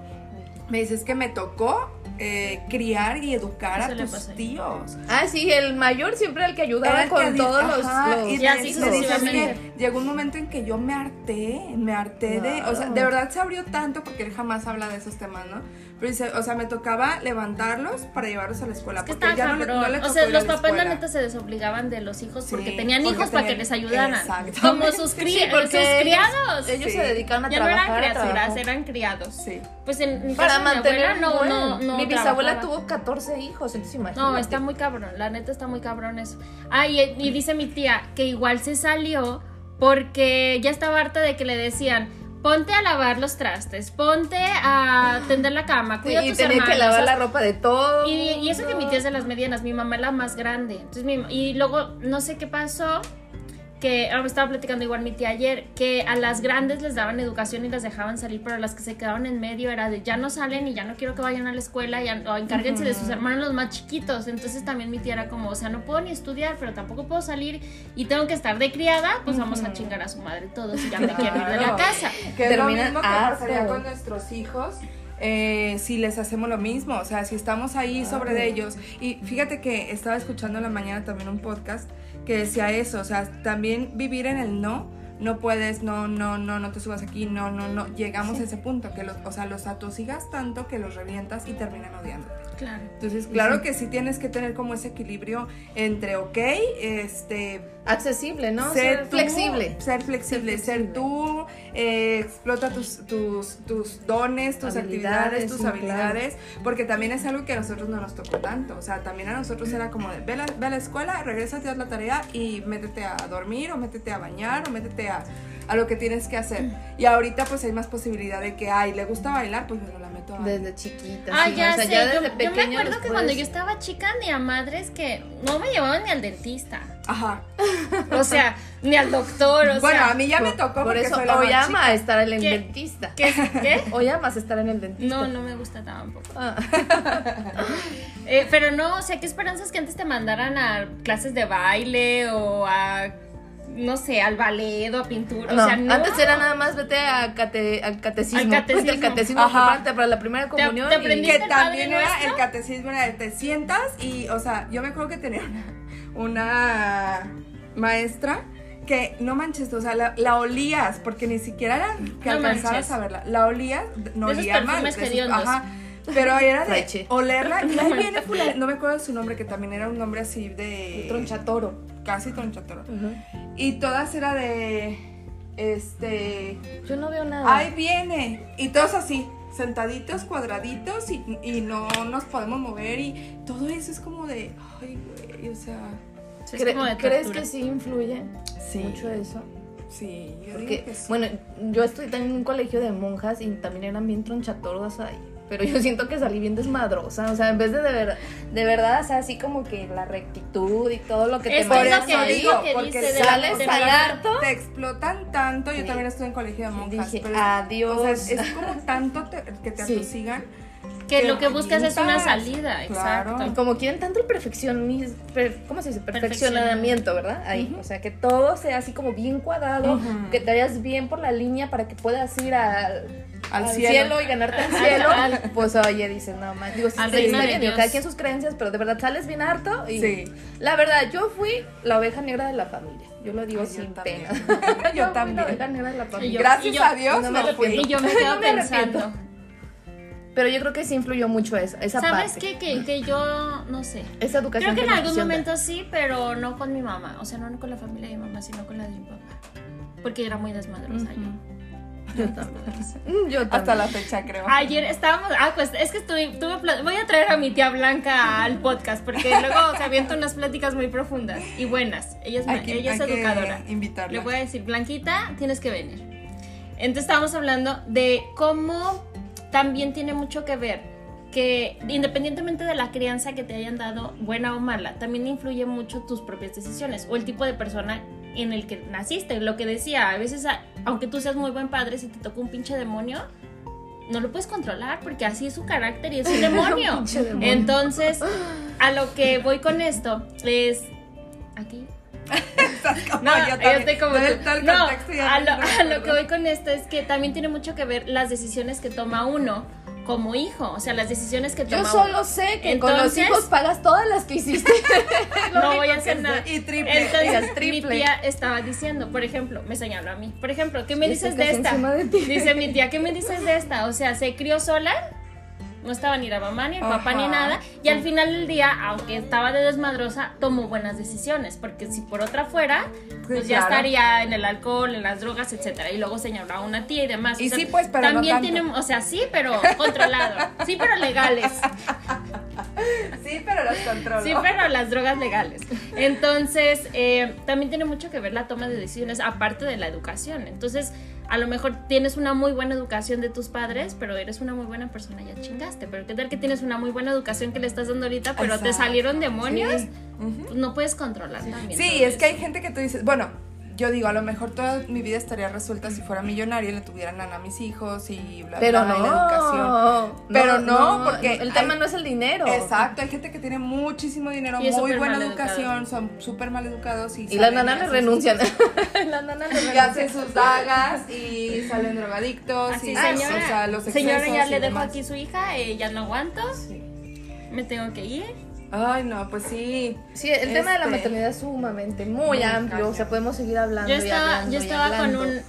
[SPEAKER 2] me dice, es que me tocó eh, criar y educar
[SPEAKER 1] Eso
[SPEAKER 2] a tus tíos.
[SPEAKER 3] Ah, sí, el mayor siempre el que ayudaba
[SPEAKER 2] el
[SPEAKER 3] con
[SPEAKER 2] que
[SPEAKER 3] todos los,
[SPEAKER 2] ajá,
[SPEAKER 3] los-
[SPEAKER 2] y
[SPEAKER 1] así sucesivamente.
[SPEAKER 2] llegó un momento en que yo me harté, me harté de, o sea, de verdad se abrió tanto porque él jamás habla de esos temas, ¿no? O sea, me tocaba levantarlos para llevarlos a la escuela
[SPEAKER 1] Es que
[SPEAKER 2] porque
[SPEAKER 1] estaba
[SPEAKER 2] ya no le, no le
[SPEAKER 1] o
[SPEAKER 2] tocó
[SPEAKER 1] sea,
[SPEAKER 2] ir a
[SPEAKER 1] los
[SPEAKER 2] la
[SPEAKER 1] papás la neta se desobligaban de los hijos porque
[SPEAKER 2] Sí,
[SPEAKER 1] tenían
[SPEAKER 2] porque
[SPEAKER 1] hijos para que les ayudaran.
[SPEAKER 2] Exactamente.
[SPEAKER 1] Como sus, cri-
[SPEAKER 3] Sí, porque
[SPEAKER 1] sus
[SPEAKER 3] ellos-
[SPEAKER 1] criados.
[SPEAKER 3] ellos
[SPEAKER 2] Sí.
[SPEAKER 3] se dedicaban a
[SPEAKER 1] ya no eran
[SPEAKER 3] trabajar.
[SPEAKER 1] criaturas, eran criados.
[SPEAKER 2] Sí.
[SPEAKER 1] Pues en mi
[SPEAKER 3] Para
[SPEAKER 1] caso, mi
[SPEAKER 3] mantener
[SPEAKER 1] abuela no, no, no
[SPEAKER 3] Mi bisabuela
[SPEAKER 1] trabajaba.
[SPEAKER 3] tuvo 14 hijos, entonces imagínate.
[SPEAKER 1] No, está muy cabrón, la neta está muy cabrón eso. Ah, y, y dice mi tía que igual se salió porque ya estaba harta de que le decían, ponte a lavar los trastes, ponte a tender la cama,
[SPEAKER 3] Sí,
[SPEAKER 1] cuida a
[SPEAKER 3] y
[SPEAKER 1] tus
[SPEAKER 3] tenía
[SPEAKER 1] hermanos.
[SPEAKER 3] que lavar la ropa de todo.
[SPEAKER 1] Y, y eso que mi tía es de las medianas, mi mamá es la más grande. Entonces, mi- y luego, no sé qué pasó, que ahora me estaba platicando igual mi tía ayer, que a las grandes les daban educación y las dejaban salir, pero a las que se quedaban en medio era de ya no salen y ya no quiero que vayan a la escuela ya- o encárguense de sus hermanos los más chiquitos. Entonces también mi tía era como, o sea, no puedo ni estudiar, pero tampoco puedo salir y tengo que estar de criada, pues vamos a chingar a su madre todos y ya me quiero ir de la casa.
[SPEAKER 2] Que es lo mismo que pasaría con nuestros hijos eh, si les hacemos lo mismo, o sea, si estamos ahí sobre de ellos. Y fíjate que estaba escuchando en la mañana también un podcast que decía eso, o sea, también vivir en el no. No puedes, no, no, no, no te subas aquí, no, no, no. Llegamos a ese punto, que los, o sea, los atosigas tanto que los revientas y terminan odiándote.
[SPEAKER 1] Claro.
[SPEAKER 2] Entonces, claro que sí tienes que tener como ese equilibrio entre, ok, este,
[SPEAKER 3] Accesible, ¿no?
[SPEAKER 2] ser
[SPEAKER 3] Ser
[SPEAKER 2] tú,
[SPEAKER 3] flexible.
[SPEAKER 2] Ser flexible,
[SPEAKER 3] Ser
[SPEAKER 2] tú, eh, explota tus, tus, tus dones, tus
[SPEAKER 3] Habilidades,
[SPEAKER 2] actividades, tus habilidades, porque también es algo que a nosotros no nos tocó tanto. O sea, también a nosotros era como de, ve a la, ve a la escuela, regresa, haz la tarea y métete a dormir o métete a bañar o métete a, a lo que tienes que hacer. Y ahorita pues hay más posibilidad de que, ay, le gusta bailar, pues bueno, la meto a.
[SPEAKER 3] Desde chiquita.
[SPEAKER 1] Ah,
[SPEAKER 3] sí,
[SPEAKER 1] ya
[SPEAKER 3] o sea,
[SPEAKER 1] sé.
[SPEAKER 3] ya
[SPEAKER 1] yo,
[SPEAKER 3] desde
[SPEAKER 1] yo me
[SPEAKER 3] pequeña
[SPEAKER 1] acuerdo que cuando yo estaba chica, ni a madres que no me llevaban ni al dentista.
[SPEAKER 2] Ajá.
[SPEAKER 1] O sea, ni al doctor. O
[SPEAKER 2] bueno,
[SPEAKER 1] sea,
[SPEAKER 2] a mí ya me tocó
[SPEAKER 3] Por eso
[SPEAKER 2] soy la
[SPEAKER 3] hoy
[SPEAKER 2] más
[SPEAKER 3] ama
[SPEAKER 2] chica.
[SPEAKER 3] a estar en el
[SPEAKER 1] ¿Qué?
[SPEAKER 3] dentista.
[SPEAKER 1] ¿Qué? ¿Qué?
[SPEAKER 3] Hoy amas estar en el dentista.
[SPEAKER 1] No, no me gusta tampoco.
[SPEAKER 3] Ah.
[SPEAKER 1] Eh, pero no, o sea, qué esperanzas que antes te mandaran a clases de baile o a, no sé, al ballet o a pintura.
[SPEAKER 3] No,
[SPEAKER 1] o sea, no.
[SPEAKER 3] antes era nada más vete a cate- al catecismo.
[SPEAKER 1] Al catecismo.
[SPEAKER 3] Vete al catecismo
[SPEAKER 2] Ajá.
[SPEAKER 3] para la primera comunión.
[SPEAKER 1] te
[SPEAKER 3] y-
[SPEAKER 1] aprendí-
[SPEAKER 2] que
[SPEAKER 1] el Padre
[SPEAKER 2] también era
[SPEAKER 1] Nuestro?
[SPEAKER 2] el catecismo era de te sientas y o sea yo me acuerdo que tenía una, una maestra que no manches, o sea, la, la olías, porque ni siquiera era que
[SPEAKER 1] No
[SPEAKER 2] alcanzabas
[SPEAKER 1] manches.
[SPEAKER 2] a verla. La olías, no
[SPEAKER 1] De
[SPEAKER 2] olía mal. de ajá. Pero era de olerla y ahí viene fulano, no me acuerdo de su nombre, que también era un nombre así de...
[SPEAKER 3] Tronchatoro.
[SPEAKER 2] Casi tronchatoro. Y todas era de, este,
[SPEAKER 3] Yo no veo nada.
[SPEAKER 2] ahí viene. Y todos así, sentaditos, cuadraditos y, y no nos podemos mover y todo eso es como de, ay, güey, o sea,
[SPEAKER 1] Sí, es
[SPEAKER 3] ¿Cre-
[SPEAKER 1] como de
[SPEAKER 3] ¿Crees que sí influye
[SPEAKER 2] Sí.
[SPEAKER 3] mucho eso?
[SPEAKER 2] sí, yo
[SPEAKER 3] Porque,
[SPEAKER 2] digo que sí.
[SPEAKER 3] bueno, yo estoy también en un colegio de monjas y también eran bien tronchatoras ahí. Pero yo siento que salí bien desmadrosa. O sea, en vez de de, ver, de verdad, o sea, así como que la rectitud y todo lo que te
[SPEAKER 1] Es
[SPEAKER 2] Por
[SPEAKER 1] que es lo
[SPEAKER 2] digo,
[SPEAKER 1] digo, que
[SPEAKER 2] porque
[SPEAKER 1] dice
[SPEAKER 3] sales
[SPEAKER 1] la de
[SPEAKER 3] tan
[SPEAKER 1] la-
[SPEAKER 3] harto.
[SPEAKER 2] te explotan tanto, yo
[SPEAKER 3] Sí.
[SPEAKER 2] también estuve en colegio de monjas,
[SPEAKER 3] Dije,
[SPEAKER 2] pero es-
[SPEAKER 3] adiós.
[SPEAKER 2] o sea, es, como tanto te- que te
[SPEAKER 3] Sí.
[SPEAKER 2] atosigan.
[SPEAKER 1] Que
[SPEAKER 2] que
[SPEAKER 1] lo que buscas es una salida,
[SPEAKER 2] Claro.
[SPEAKER 1] exacto.
[SPEAKER 3] Y como quieren tanto el perfeccionismo, ¿cómo se dice?
[SPEAKER 1] Perfeccionamiento.
[SPEAKER 3] ¿verdad? Ahí, o sea, que todo sea así como bien cuadrado, que te vayas bien por la línea para que puedas ir al,
[SPEAKER 2] Al
[SPEAKER 3] al
[SPEAKER 2] cielo.
[SPEAKER 3] cielo. y ganarte el cielo.
[SPEAKER 1] Al-
[SPEAKER 3] pues oye, dices, no más, digo, sí,
[SPEAKER 1] Al
[SPEAKER 3] sí, está bien, digo, cada quien sus creencias, pero de verdad sales bien harto y
[SPEAKER 2] Sí.
[SPEAKER 3] la verdad, yo fui la oveja negra de la familia. Yo lo digo
[SPEAKER 2] Ay, yo
[SPEAKER 3] sin
[SPEAKER 2] también.
[SPEAKER 3] pena.
[SPEAKER 2] Yo también.
[SPEAKER 3] la oveja negra de la familia.
[SPEAKER 1] yo-
[SPEAKER 2] Gracias
[SPEAKER 1] yo-
[SPEAKER 2] a Dios
[SPEAKER 3] no me
[SPEAKER 2] no fui.
[SPEAKER 1] Y yo me quedo
[SPEAKER 3] No me
[SPEAKER 1] pensando,
[SPEAKER 3] Pero yo creo que sí influyó mucho esa, esa
[SPEAKER 1] ¿sabes
[SPEAKER 3] parte.
[SPEAKER 1] qué? Que, que yo, no sé.
[SPEAKER 3] Esa educación
[SPEAKER 1] Creo que en algún momento sí, pero no con mi mamá. O sea, no con la familia de mi mamá, sino con la de mi papá. Porque era muy desmadrosa yo.
[SPEAKER 3] Yo también.
[SPEAKER 2] Hasta la fecha, creo.
[SPEAKER 1] Ayer estábamos, ah, pues es que estuve, tuve voy a traer a mi tía Blanca al podcast porque luego se avienta unas pláticas muy profundas y buenas. Ella es,
[SPEAKER 2] que-
[SPEAKER 1] ella es educadora.
[SPEAKER 2] invitarla.
[SPEAKER 1] Le voy a decir, Blanquita, tienes que venir. Entonces estábamos hablando de cómo también tiene mucho que ver que independientemente de la crianza que te hayan dado, buena o mala, también influye mucho tus propias decisiones o el tipo de persona en el que naciste. Lo que decía, a veces, aunque tú seas muy buen padre, si te toca un pinche demonio, no lo puedes controlar porque así es su carácter y es un demonio. Entonces, a lo que voy con esto es aquí. No,
[SPEAKER 2] yo
[SPEAKER 1] yo estoy como tú. No, a
[SPEAKER 2] no
[SPEAKER 1] lo,
[SPEAKER 2] me
[SPEAKER 1] a lo que voy con esto es que también tiene mucho que ver las decisiones que toma uno como hijo, o sea, las decisiones que
[SPEAKER 3] Yo
[SPEAKER 1] toma
[SPEAKER 3] solo sé que con los hijos pagas todas las que hiciste.
[SPEAKER 1] No voy a hacer nada.
[SPEAKER 2] Y triple.
[SPEAKER 1] Entonces, mi
[SPEAKER 3] triple.
[SPEAKER 1] tía estaba diciendo, por ejemplo, me señaló a mí. Por ejemplo, ¿qué me
[SPEAKER 3] Sí,
[SPEAKER 1] dices de esta?
[SPEAKER 3] de.
[SPEAKER 1] Dice mi tía, ¿qué me dices de esta? O sea, se crió sola, no estaba ni la mamá, ni el papá, ni nada. Y al final del día, aunque estaba de desmadrosa, tomó buenas decisiones. Porque si por otra fuera, pues
[SPEAKER 2] Sí,
[SPEAKER 1] ya
[SPEAKER 2] claro.
[SPEAKER 1] estaría en el alcohol, en las drogas, etcétera. Y luego señaló a una tía y demás.
[SPEAKER 2] Y sí, pues, pero no
[SPEAKER 1] También
[SPEAKER 2] tanto.
[SPEAKER 1] tiene, o sea, sí, pero controlado. Sí, pero legales.
[SPEAKER 2] Sí, pero los controlo.
[SPEAKER 1] Sí, pero las drogas legales. Entonces, eh, también tiene mucho que ver la toma de decisiones, aparte de la educación. Entonces, a lo mejor tienes una muy buena educación de tus padres, pero eres una muy buena persona, ya chingaste. Pero qué tal que tienes una muy buena educación que le estás dando ahorita, pero te salieron demonios,
[SPEAKER 2] Sí.
[SPEAKER 1] Pues no puedes controlar también.
[SPEAKER 2] Sí, es que hay gente que tú dices, bueno, yo digo, a lo mejor toda mi vida estaría resuelta si fuera millonaria y le tuvieran a mis hijos y bla,
[SPEAKER 3] Pero
[SPEAKER 2] bla, y la educación. Pero no, porque
[SPEAKER 3] el tema
[SPEAKER 2] hay-
[SPEAKER 3] no es el dinero.
[SPEAKER 2] Exacto, hay gente que tiene muchísimo dinero,
[SPEAKER 1] Y
[SPEAKER 2] muy buena educación, son súper mal educados y,
[SPEAKER 3] Y las nanas le renuncian.
[SPEAKER 2] sus-
[SPEAKER 3] las nanas le
[SPEAKER 2] Y hacen sus dagas y salen drogadictos
[SPEAKER 1] Así,
[SPEAKER 2] y
[SPEAKER 1] señora,
[SPEAKER 2] o sea, los
[SPEAKER 1] señora, ya
[SPEAKER 2] y
[SPEAKER 1] le dejo
[SPEAKER 2] demás.
[SPEAKER 1] aquí su hija, eh, ya no aguanto, me tengo que ir.
[SPEAKER 2] Ay, no, pues sí.
[SPEAKER 3] Sí, el tema de la
[SPEAKER 2] Este-
[SPEAKER 3] maternidad es sumamente muy,
[SPEAKER 2] Muy
[SPEAKER 3] amplio. O sea, podemos seguir hablando.
[SPEAKER 1] Yo
[SPEAKER 3] y
[SPEAKER 1] estaba,
[SPEAKER 3] hablando
[SPEAKER 1] yo
[SPEAKER 3] y
[SPEAKER 1] estaba con un.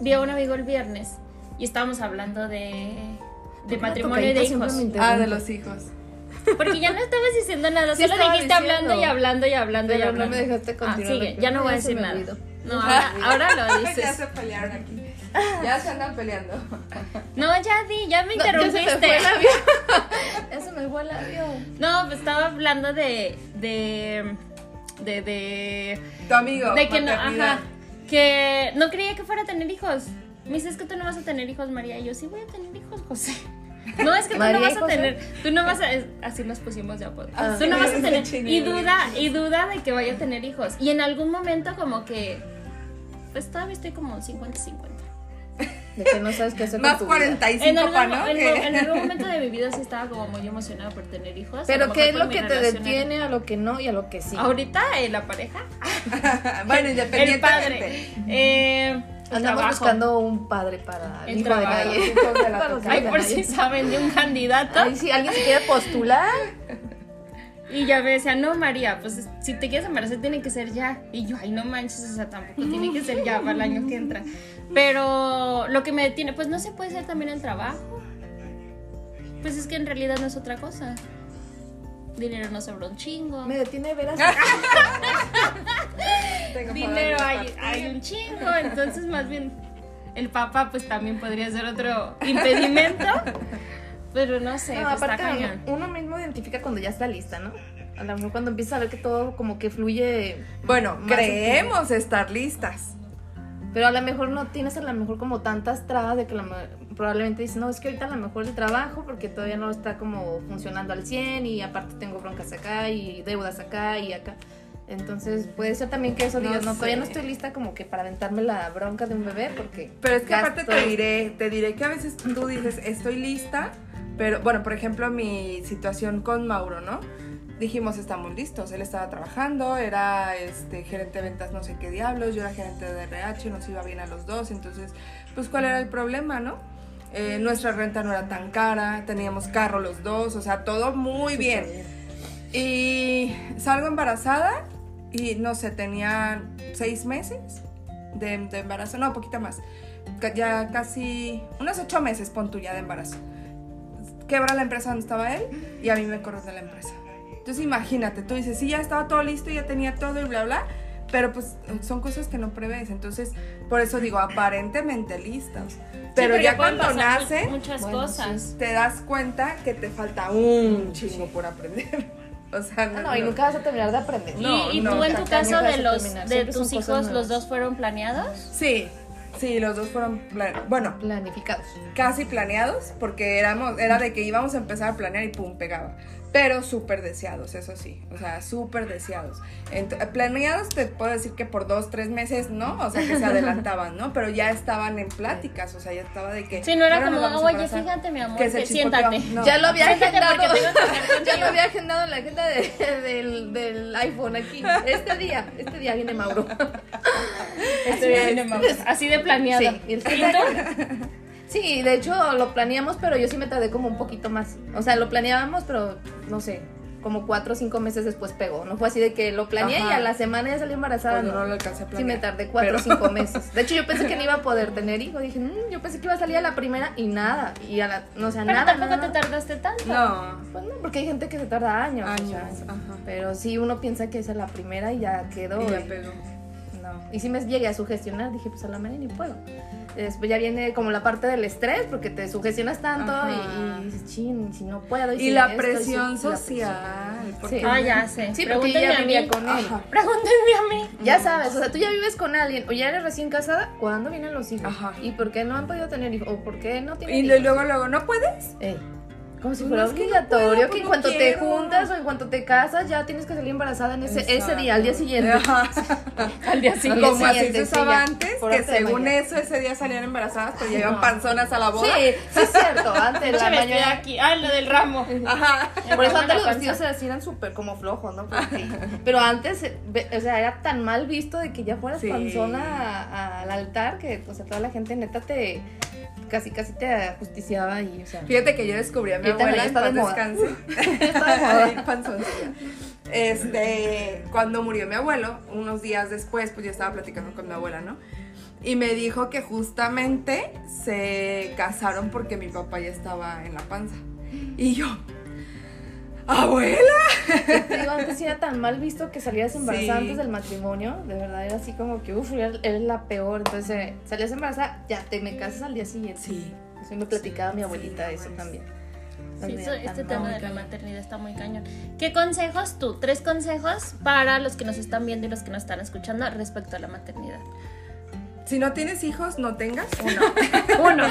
[SPEAKER 1] Vi a un amigo el viernes y estábamos hablando de. De
[SPEAKER 3] ¿Por qué la
[SPEAKER 1] matrimonio y de hijos.
[SPEAKER 2] Ah, de los hijos.
[SPEAKER 1] Porque ya no estabas diciendo nada,
[SPEAKER 3] Sí
[SPEAKER 1] solo dijiste hablando y hablando y hablando y
[SPEAKER 3] Pero no
[SPEAKER 1] hablando.
[SPEAKER 3] me dejaste
[SPEAKER 1] Ah,
[SPEAKER 3] continuar.
[SPEAKER 1] sigue, ya no voy a
[SPEAKER 3] Ya
[SPEAKER 1] decir nada. No, ahora, ahora lo
[SPEAKER 2] ya
[SPEAKER 1] dices.
[SPEAKER 2] se pelearon aquí. Ya se andan peleando.
[SPEAKER 1] No, ya di, ya me
[SPEAKER 3] No, ya se me
[SPEAKER 1] interrumpiste.
[SPEAKER 3] fue el avión. Ya se me fue el avión.
[SPEAKER 1] No, pues estaba hablando de. de. de. de,
[SPEAKER 2] Tu amigo.
[SPEAKER 1] de que no, ajá. Que no creía que fuera a tener hijos. Me dice, es que tú no vas a tener hijos, María. Y yo, sí voy a tener hijos, José. No, es que tú
[SPEAKER 3] María
[SPEAKER 1] no vas a
[SPEAKER 3] José.
[SPEAKER 1] tener, tú no vas a, así nos pusimos de apodo.
[SPEAKER 2] Ah,
[SPEAKER 1] tú no vas a tener, y duda, y duda de que vaya a tener hijos. Y en algún momento como que, pues todavía estoy como 50-50.
[SPEAKER 3] De que no sabes qué hacer
[SPEAKER 2] Más
[SPEAKER 3] con tu vida.
[SPEAKER 2] 45
[SPEAKER 1] En algún,
[SPEAKER 2] pa, ¿no?
[SPEAKER 1] en, en algún momento de mi vida sí estaba como muy emocionada por tener hijos.
[SPEAKER 3] Pero ¿qué es lo que te detiene a lo que no y a lo que sí?
[SPEAKER 1] Ahorita eh, la pareja.
[SPEAKER 2] bueno,
[SPEAKER 1] El
[SPEAKER 2] independientemente.
[SPEAKER 1] padre. Eh, el
[SPEAKER 3] Andamos
[SPEAKER 1] trabajo.
[SPEAKER 3] buscando un padre para el
[SPEAKER 1] El
[SPEAKER 3] hijo de
[SPEAKER 1] trabajo.
[SPEAKER 2] De.
[SPEAKER 1] Ay, por si saben de un candidato.
[SPEAKER 3] Ay, si alguien se quiere postular.
[SPEAKER 1] Y ya me decía, no, María, pues si te quieres embarazar tiene que ser ya. Y yo, ay, no manches, o sea, tampoco tiene que ser ya para el año que entra. Pero lo que me detiene, pues no se puede ser también el trabajo. Pues es que en realidad no es otra cosa. Dinero no sobra un chingo.
[SPEAKER 3] Me detiene veras.
[SPEAKER 2] Tengo
[SPEAKER 1] Dinero hay, hay un chingo, entonces más bien el papá pues también podría ser otro impedimento. Pero no sé,
[SPEAKER 3] No,
[SPEAKER 1] pues, está
[SPEAKER 3] aparte
[SPEAKER 1] cañón.
[SPEAKER 3] uno, mismo identifica cuando ya está lista, ¿no? A lo mejor cuando empieza a ver que todo como que fluye.
[SPEAKER 2] Bueno, creemos estar listas.
[SPEAKER 3] Pero a lo mejor no tienes a lo mejor como tantas trabas de que la probablemente dices, no, es que ahorita a lo mejor el trabajo porque todavía no está como funcionando al 100 y aparte tengo broncas acá y deudas acá y acá. Entonces puede ser también que eso
[SPEAKER 2] No
[SPEAKER 3] digas, no, todavía no estoy lista como que para aventarme la bronca de un bebé porque...
[SPEAKER 2] Pero es que aparte te diré, te diré que a veces tú dices, estoy lista, pero bueno, por ejemplo, mi situación con Mauro, ¿no? Dijimos, estamos listos. Él estaba trabajando, era este gerente de ventas, no sé qué diablos, yo era gerente de RH, nos iba bien a los dos, entonces, pues, ¿cuál era el problema, no? Eh, nuestra renta no era tan cara, teníamos carro los dos, o sea, todo muy bien. Y salgo embarazada y no sé, tenía seis meses de, de embarazo, no, poquito más. Ya casi unos ocho meses, pon tú ya de embarazo. Quebra la empresa donde estaba él y a mí me corren de la empresa. Entonces imagínate, tú dices, sí, ya estaba todo listo, ya tenía todo y bla, bla, pero pues son cosas que no prevés. Entonces, por eso digo, aparentemente listas. Pero,
[SPEAKER 1] Sí,
[SPEAKER 2] ya
[SPEAKER 1] pueden
[SPEAKER 2] cuando nace,
[SPEAKER 1] Muchas
[SPEAKER 3] bueno,
[SPEAKER 1] cosas.
[SPEAKER 2] te das cuenta que te falta un chingo por aprender. O sea,
[SPEAKER 3] Ah, no, y nunca vas a terminar de aprender.
[SPEAKER 2] No,
[SPEAKER 1] y y
[SPEAKER 2] no,
[SPEAKER 1] tú en tu caso de los de tus hijos los dos fueron planeados.
[SPEAKER 2] Sí, sí, los dos fueron, bueno,
[SPEAKER 3] Planificados.
[SPEAKER 2] casi planeados, porque éramos, era de que íbamos a empezar a planear y pum, pegaba. Pero súper deseados, eso sí, o sea, súper deseados. Ent- planeados te puedo decir que por dos, tres meses, ¿no? O sea, que se adelantaban, ¿no? Pero ya estaban en pláticas, o sea, ya estaba de que...
[SPEAKER 1] Sí, no era
[SPEAKER 2] "Ahora nos
[SPEAKER 1] como,
[SPEAKER 2] vamos a
[SPEAKER 1] oye,
[SPEAKER 2] embarazar".
[SPEAKER 1] fíjate, mi amor,
[SPEAKER 2] Que
[SPEAKER 1] siéntate.
[SPEAKER 2] No.
[SPEAKER 3] Ya lo había agendado. Ya lo había agendado en la agenda de- del, del iPhone aquí. Este día, este día viene Mauro.
[SPEAKER 1] Este viene, mamá. Así de planeado.
[SPEAKER 3] Sí, y el Sí, de hecho lo planeamos, pero yo sí me tardé como un poquito más. O sea, lo planeábamos, pero no sé, como cuatro o cinco meses después pegó. No fue así de que lo planeé
[SPEAKER 2] Ajá.
[SPEAKER 3] y a la semana ya salí embarazada.
[SPEAKER 2] Cuando
[SPEAKER 3] no.
[SPEAKER 2] no lo alcancé a
[SPEAKER 3] Sí, me
[SPEAKER 2] planear.
[SPEAKER 3] tardé cuatro o
[SPEAKER 2] Pero-
[SPEAKER 3] cinco meses. De hecho, yo pensé que no iba a poder tener hijo. Dije, "Mm, yo pensé que iba a salir a la primera y nada. Y a la, no, o sea,
[SPEAKER 1] Pero
[SPEAKER 3] nada.
[SPEAKER 1] tampoco
[SPEAKER 3] nada.
[SPEAKER 1] te tardaste tanto.
[SPEAKER 2] No,
[SPEAKER 3] Pues no, porque hay gente que se tarda años. o
[SPEAKER 2] años,
[SPEAKER 3] sea,
[SPEAKER 2] ajá.
[SPEAKER 3] pero sí, uno piensa que esa es la primera y ya quedó.
[SPEAKER 2] Y ya
[SPEAKER 3] y-
[SPEAKER 2] pegó.
[SPEAKER 3] No. Y sí me llegué a sugestionar, dije, pues a la manera ni puedo. Después ya viene como la parte del estrés, porque te sugestionas tanto
[SPEAKER 2] Ajá.
[SPEAKER 3] y, y dices, chin, si no puedo.
[SPEAKER 2] Y
[SPEAKER 3] si
[SPEAKER 2] la
[SPEAKER 3] esto,
[SPEAKER 2] presión
[SPEAKER 3] y si- y la
[SPEAKER 2] social. porque-
[SPEAKER 3] Sí.
[SPEAKER 1] Ah, ya sé.
[SPEAKER 3] Sí, porque
[SPEAKER 1] Pregúntenme
[SPEAKER 3] ella
[SPEAKER 1] a
[SPEAKER 3] vivía
[SPEAKER 1] mí.
[SPEAKER 3] con él.
[SPEAKER 2] Ajá.
[SPEAKER 1] Pregúntenme a mí.
[SPEAKER 3] Ya sabes, o sea, tú ya vives con alguien o ya eres recién casada, ¿cuándo vienen los hijos?
[SPEAKER 2] Ajá.
[SPEAKER 3] ¿Y por qué no han podido tener hijos? ¿O por qué no tienen
[SPEAKER 2] Y
[SPEAKER 3] hijos?
[SPEAKER 2] luego, luego, ¿no puedes?
[SPEAKER 3] Ey, como si
[SPEAKER 2] No,
[SPEAKER 3] fuera
[SPEAKER 2] es que no
[SPEAKER 3] obligatorio
[SPEAKER 2] puedo,
[SPEAKER 3] que
[SPEAKER 2] pues
[SPEAKER 3] en
[SPEAKER 2] no
[SPEAKER 3] cuanto te juntas o en cuanto te casas ya tienes que salir embarazada en ese, ese día, al día siguiente.
[SPEAKER 2] Ajá.
[SPEAKER 1] Al día siguiente.
[SPEAKER 2] Como así se usaba antes, que según eso ese día salían embarazadas, pues llevan
[SPEAKER 3] No.
[SPEAKER 2] panzonas a la boda.
[SPEAKER 3] Sí, sí es cierto, antes la mayoría...
[SPEAKER 1] aquí. Ah, lo del ramo.
[SPEAKER 2] Ajá.
[SPEAKER 3] Por eso antes los vestidos se hacían súper como flojos, ¿no? Porque- pero antes, eh, o sea, era tan mal visto de que ya fueras
[SPEAKER 2] Sí.
[SPEAKER 3] panzona a- al altar que, o sea, toda la gente neta te casi casi te ajusticiaba y, o sea...
[SPEAKER 2] Fíjate que yo descubrí a mi abuela en paz
[SPEAKER 3] de
[SPEAKER 2] descanse. Ay. Este, cuando murió mi abuelo, unos días después, pues yo estaba platicando con mi abuela, ¿no? Y me dijo que justamente se casaron porque mi papá ya estaba en la panza. Y yo, abuela.
[SPEAKER 3] Te digo, antes era tan mal visto que salías embarazada
[SPEAKER 2] Sí.
[SPEAKER 3] antes del matrimonio. De verdad, era así como que, uff, eres la peor. Entonces, eh, salías embarazada, ya te me casas al día siguiente.
[SPEAKER 2] Sí.
[SPEAKER 3] Eso me platicaba mi
[SPEAKER 2] Sí,
[SPEAKER 3] abuelita
[SPEAKER 2] no
[SPEAKER 3] eso también.
[SPEAKER 1] Sí, eso- este tema
[SPEAKER 3] mal.
[SPEAKER 1] de la maternidad está muy cañón. ¿Qué consejos tú? Tres consejos para los que nos están viendo y los que nos están escuchando respecto a la maternidad.
[SPEAKER 2] Si no tienes hijos, no tengas. Uno.
[SPEAKER 1] Uno.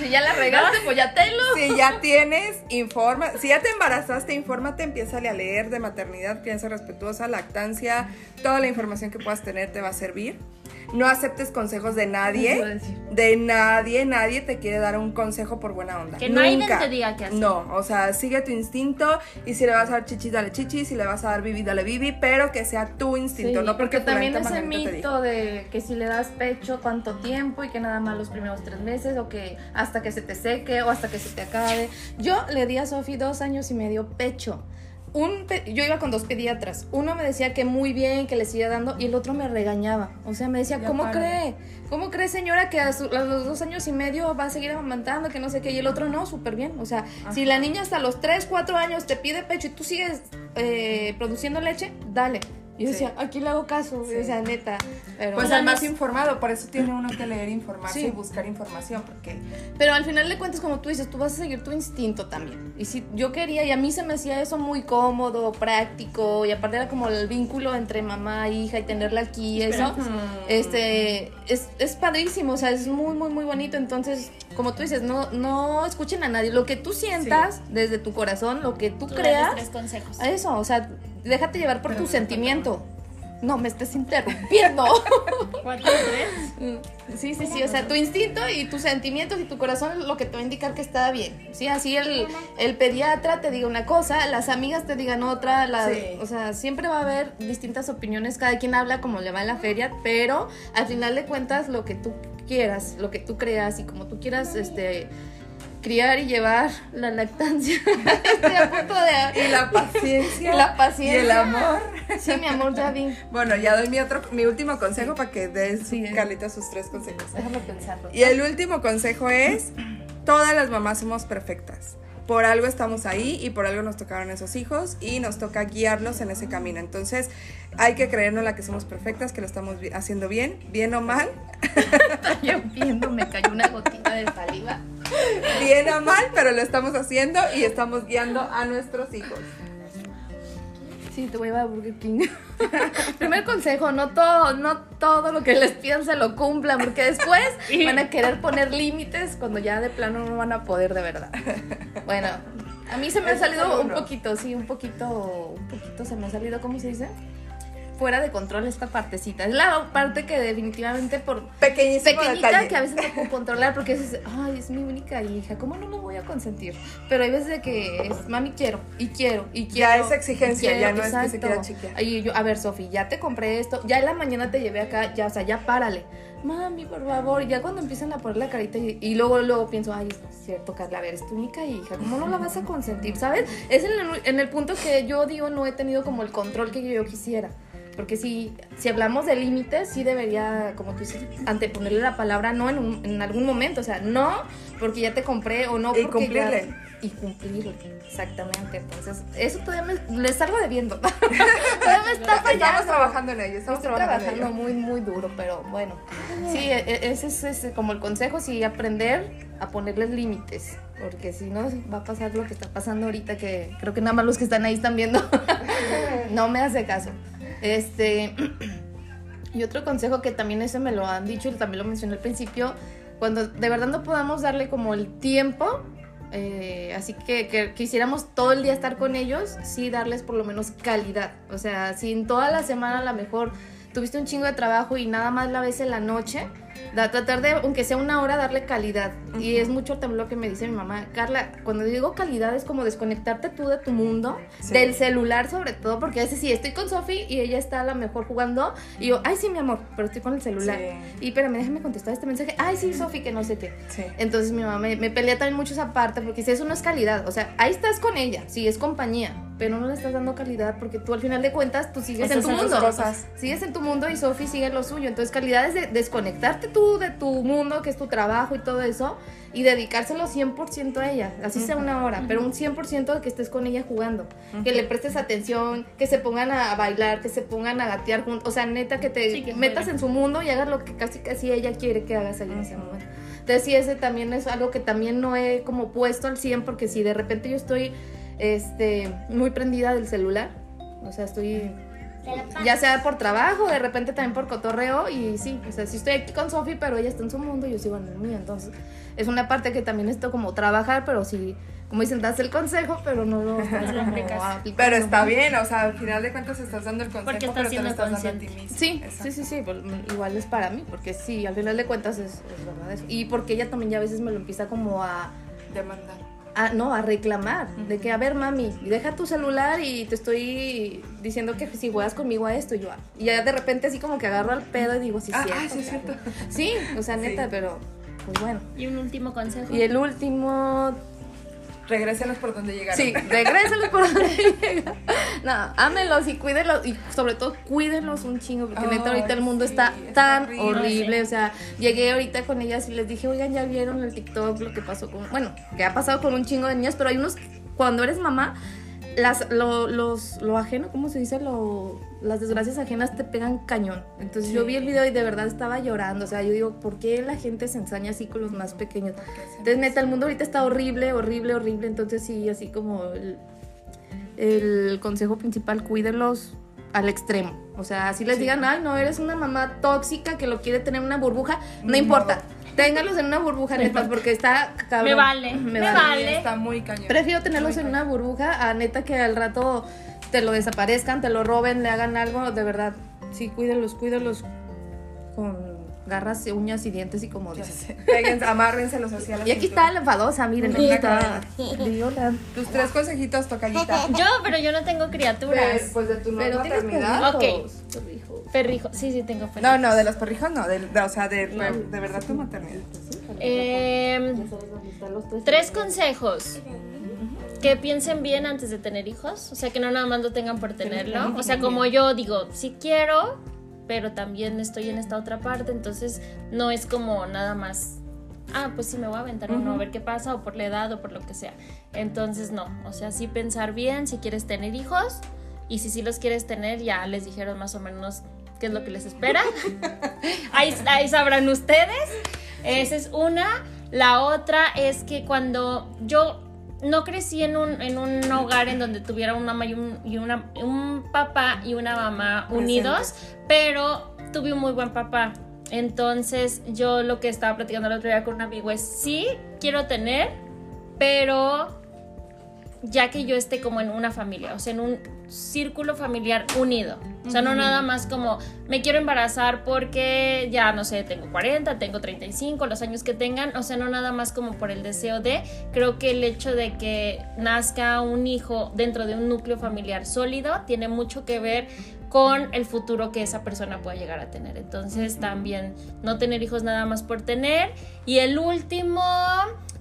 [SPEAKER 3] Si ya la regaste, pues ya tenlo.
[SPEAKER 2] Si ya tienes, informa. Si ya te embarazaste, infórmate, empiézale a leer de maternidad, crianza respetuosa, lactancia. Toda la información que puedas tener te va a servir. No aceptes consejos de nadie. De nadie, nadie te quiere dar un consejo por buena onda.
[SPEAKER 1] Que no
[SPEAKER 2] Nunca.
[SPEAKER 1] te diga qué hacer.
[SPEAKER 2] No, o sea, sigue tu instinto y si le vas a dar chichis, dale chichis, si le vas a dar bibi, dale bibi, pero que sea tu instinto,
[SPEAKER 3] Sí,
[SPEAKER 2] no porque,
[SPEAKER 3] también
[SPEAKER 2] fulanita
[SPEAKER 3] ese mito de que si le das pecho cuánto tiempo y que nada más los primeros tres meses o que hasta que se te seque o hasta que se te acabe. Yo le di a Sofi dos años y medio pecho. un pe- yo iba con dos pediatras. Uno me decía que muy bien, que le siga dando, y el otro me regañaba. O sea, me decía,
[SPEAKER 2] Ya
[SPEAKER 3] ¿cómo
[SPEAKER 2] para.
[SPEAKER 3] cree? ¿Cómo cree, señora, que a, su- a los dos años y medio va a seguir amamantando, que no sé qué? Y el otro no, súper bien. O sea, si la niña hasta los 3, 4 años te pide pecho y tú sigues eh, produciendo leche, dale. Y yo
[SPEAKER 2] Sí.
[SPEAKER 3] decía, aquí le hago caso,
[SPEAKER 2] Sí.
[SPEAKER 3] o sea, neta. Pero,
[SPEAKER 2] Pues al más informado, por eso tiene uno que leer información
[SPEAKER 3] Sí.
[SPEAKER 2] y buscar información, porque
[SPEAKER 3] Pero al final de cuentas, como tú dices, tú vas a seguir tu instinto también. Y si yo quería, y a mí se me hacía eso muy cómodo, práctico, y aparte era como el vínculo entre mamá e hija y tenerla aquí, eso, este, es, es padrísimo, o sea, es muy, muy, muy bonito. Entonces, como tú dices, no, no escuchen a nadie. Lo que tú sientas desde tu corazón, lo que tú,
[SPEAKER 1] Tú
[SPEAKER 3] creas,
[SPEAKER 1] tres consejos.
[SPEAKER 3] eso, o sea, déjate llevar por
[SPEAKER 2] Pero
[SPEAKER 3] tu sentimiento. No, me estás interrumpiendo.
[SPEAKER 1] ¿Cuatro, tres?
[SPEAKER 3] Sí, sí, sí, o sea, tu instinto y tus sentimientos y tu corazón es lo que te va a indicar que está bien. Sí, así el, el pediatra te diga una cosa, las amigas te digan otra, la-
[SPEAKER 2] Sí.
[SPEAKER 3] o sea, siempre va a haber distintas opiniones, cada quien habla como le va en la feria, pero al final de cuentas lo que tú quieras, lo que tú creas y como tú quieras, este criar y llevar la lactancia. Estoy a punto de
[SPEAKER 2] y la paciencia
[SPEAKER 3] Y la paciencia.
[SPEAKER 2] y el amor.
[SPEAKER 3] Sí, mi amor, ya vi.
[SPEAKER 2] Bueno, ya doy mi otro mi último consejo para que des
[SPEAKER 3] Sí.
[SPEAKER 2] Carlita sus tres consejos.
[SPEAKER 3] Déjame pensarlo.
[SPEAKER 2] Y el último consejo es, todas las mamás somos perfectas. Por algo estamos ahí y por algo nos tocaron esos hijos y nos toca guiarlos en ese camino. Entonces, hay que creernos la que somos perfectas, que lo estamos haciendo bien, bien o mal,
[SPEAKER 3] Yo viendo, me cayó una gotita de saliva.
[SPEAKER 2] bien o mal, pero lo estamos haciendo y estamos guiando a nuestros hijos.
[SPEAKER 3] Sí, te voy a llevar a Burger King. Primer consejo, no todo, no todo lo que les pidan se lo cumplan, porque después van a querer poner límites cuando ya de plano no van a poder de verdad. Bueno, a mí se me ha salido un poquito, sí, un poquito, un poquito se me ha salido, ¿cómo se dice? Fuera de control esta partecita. Es la parte que definitivamente por
[SPEAKER 2] Pequeñísimo
[SPEAKER 3] pequeñita
[SPEAKER 2] detalle.
[SPEAKER 3] que a veces no puedo controlar porque es, ay, es mi única hija, ¿cómo no lo voy a consentir? Pero hay veces de que es, mami, quiero, y quiero, y quiero.
[SPEAKER 2] Ya es exigencia,
[SPEAKER 3] y
[SPEAKER 2] ya no es que se
[SPEAKER 3] exacto. Y yo, a ver, Sofi, ya te compré esto, ya en la mañana te llevé acá, ya, o sea, ya párale. Mami, por favor, ya cuando empiezan a poner la carita y, y luego, luego pienso, ay, es cierto, Carla, a ver, es tu única hija, ¿cómo no la vas a consentir? ¿Sabes? Es en el, en el punto que yo digo, no he tenido como el control que yo quisiera. Porque si, si hablamos de límites, sí debería, como tú dices, anteponerle la palabra no en, un- en algún momento. O sea, no porque ya te compré o no
[SPEAKER 2] Y
[SPEAKER 3] porque ya-
[SPEAKER 2] cumplirle.
[SPEAKER 3] y cumplirle, exactamente. Entonces, eso todavía me, le salgo debiendo. todavía me está fallando.
[SPEAKER 2] Estamos trabajando en ello, estamos
[SPEAKER 3] Estoy
[SPEAKER 2] trabajando,
[SPEAKER 3] trabajando
[SPEAKER 2] en ello.
[SPEAKER 3] muy, muy duro, pero bueno. Sí, e- e- ese es, ese como el consejo, sí, aprender a ponerles límites. Porque si no, va a pasar lo que está pasando ahorita, que creo que nada más los que están ahí están viendo. no me hace caso. Este. Y otro consejo que también ese me lo han dicho y también lo mencioné al principio, cuando de verdad no podamos darle como el tiempo, eh, así que, que quisiéramos todo el día estar con ellos, sí darles por lo menos calidad. O sea, si en toda la semana a lo mejor tuviste un chingo de trabajo y nada más la ves en la noche, da- tratar de, aunque sea una hora, darle calidad. Y es mucho también lo que me dice mi mamá. Carla, cuando digo calidad es como desconectarte tú de tu mundo,
[SPEAKER 2] Sí.
[SPEAKER 3] del celular sobre todo, porque a veces sí, estoy con Sofi y ella está a lo mejor jugando y yo, ay sí, mi amor, pero estoy con el celular.
[SPEAKER 2] Sí.
[SPEAKER 3] Y espérame, déjame contestar este mensaje. Ay sí, Sofi, que no sé qué.
[SPEAKER 2] Sí.
[SPEAKER 3] Entonces mi mamá me, me pelea también mucho esa parte porque dice, eso no es calidad. O sea, ahí estás con ella, sí, es compañía, pero no le estás dando calidad porque tú al final de cuentas, tú sigues en tu mundo.
[SPEAKER 2] cosas.
[SPEAKER 3] Sigues en tu mundo y Sofi sigue en lo suyo. Entonces calidad es de desconectarte tú de tu mundo, que es tu trabajo y todo eso, y dedicárselo 100% a ella, así sea una hora, pero un 100% de que estés con ella jugando, que le prestes atención, que se pongan a bailar, que se pongan a gatear juntos, o sea, neta que te
[SPEAKER 1] Sí, que
[SPEAKER 3] metas en su mundo y hagas lo que casi casi ella quiere que hagas ahí en ese momento. Entonces sí, ese también es algo que también no he como puesto al 100 porque si de repente yo estoy este, muy prendida del celular, o sea, estoy ya sea por trabajo, de repente también por cotorreo y sí, o sea, sí estoy aquí con Sofi, pero ella está en su mundo y yo sigo en el mío, entonces es una parte que también esto como trabajar, pero sí, como dicen, das el consejo, pero no lo estás
[SPEAKER 1] Lo
[SPEAKER 3] como
[SPEAKER 1] aplicas.
[SPEAKER 3] aplicando.
[SPEAKER 2] Pero está bien, o sea, al final de cuentas estás dando el consejo,
[SPEAKER 1] Porque estás
[SPEAKER 2] pero te lo estás dando a ti
[SPEAKER 1] consciente.
[SPEAKER 2] mismo.
[SPEAKER 3] Sí, sí, sí, sí, igual es para mí, porque sí, al final de cuentas es, es verdad eso. Y porque ella también ya a veces me lo empieza como a,
[SPEAKER 2] Demandar.
[SPEAKER 3] A no, a reclamar, de que, a ver, mami, deja tu celular y te estoy diciendo que si juegas conmigo a esto, y yo, y ya de repente así como que agarro al pedo y digo, sí,
[SPEAKER 2] Ah,
[SPEAKER 3] cierto,
[SPEAKER 2] ah, sí, es
[SPEAKER 3] cabrón".
[SPEAKER 2] cierto.
[SPEAKER 3] Sí, o sea,
[SPEAKER 2] Sí.
[SPEAKER 3] neta, pero, pues bueno.
[SPEAKER 1] Y un último consejo.
[SPEAKER 3] Y el último,
[SPEAKER 2] Regrésenos por donde llegaron.
[SPEAKER 3] Sí, regrésenlos por donde llega. No, ámenlos y cuídenlos. Y sobre todo, cuídenlos un chingo. Porque neta, ahorita el mundo
[SPEAKER 2] sí,
[SPEAKER 3] está tan
[SPEAKER 2] horrible.
[SPEAKER 3] horrible. O sea, llegué ahorita con ellas y les dije, oigan, ya vieron el TikTok, lo que pasó con. Bueno, que ha pasado con un chingo de niñas, pero hay unos. Cuando eres mamá, las, lo, los, lo ajeno, ¿cómo se dice? Lo, las desgracias ajenas te pegan cañón. Entonces yo vi el video y de verdad estaba llorando. O sea, yo digo, ¿por qué la gente se ensaña así con los más pequeños? Entonces, neta, el mundo ahorita está horrible, horrible, horrible. Entonces, sí, así como el, el consejo principal, cuídenlos al extremo. O sea, si les digan, ay, no, eres una mamá tóxica que lo quiere tener en una burbuja, no importa. Ténganlos en una burbuja, neta, porque está cabrón.
[SPEAKER 1] Me vale, me vale.
[SPEAKER 2] Está muy cañón.
[SPEAKER 3] Prefiero tenerlos
[SPEAKER 2] Muy
[SPEAKER 3] en una burbuja a neta que al rato te lo desaparezcan, te lo roben, le hagan algo. De verdad, sí, cuídenlos, cuídenlos con garras, uñas y dientes y como dices.
[SPEAKER 2] Péguense, amárrenselos hacia la
[SPEAKER 3] Y aquí
[SPEAKER 2] cintura.
[SPEAKER 3] está la enfadosa, miren, aquí está.
[SPEAKER 2] Tus tres consejitos, tocallita.
[SPEAKER 1] Yo, pero yo no tengo criaturas.
[SPEAKER 2] pues de tu nueva
[SPEAKER 3] Pero tienes
[SPEAKER 2] maternidad.
[SPEAKER 3] perrijos.
[SPEAKER 1] Ok.
[SPEAKER 3] Perrijos.
[SPEAKER 1] Perrijo, sí, sí, tengo perrijo.
[SPEAKER 2] No, no, de los perrijos no, de, de- o sea, de, de verdad tu maternidad.
[SPEAKER 1] Em,
[SPEAKER 3] tres.
[SPEAKER 1] consejos. Que piensen bien antes de tener hijos. O sea, que no nada más lo tengan por tenerlo. O sea, como yo digo, sí quiero, pero también estoy en esta otra parte. Entonces, no es como nada más. Ah, pues sí me voy a aventar uno, a ver qué pasa, o por la edad, o por lo que sea. Entonces, no. O sea, sí pensar bien si quieres tener hijos. Y si sí los quieres tener, ya les dijeron más o menos qué es lo que les espera. ahí, ahí sabrán ustedes. Esa es una. La otra es que cuando yo no crecí en un, en un hogar en donde tuviera una mamá y un, y una- un papá y una mamá unidos, pero tuve un muy buen papá. Entonces yo lo que estaba platicando el otro día con un amigo es, sí, quiero tener, pero ya que yo esté como en una familia, o sea, en un círculo familiar unido. O sea, no nada más como me quiero embarazar porque ya, no sé, tengo 40, tengo 35, los años que tengan, o sea, no nada más como por el deseo de, creo que el hecho de que nazca un hijo dentro de un núcleo familiar sólido tiene mucho que ver con el futuro que esa persona pueda llegar a tener. Entonces, también no tener hijos nada más por tener. Y el último,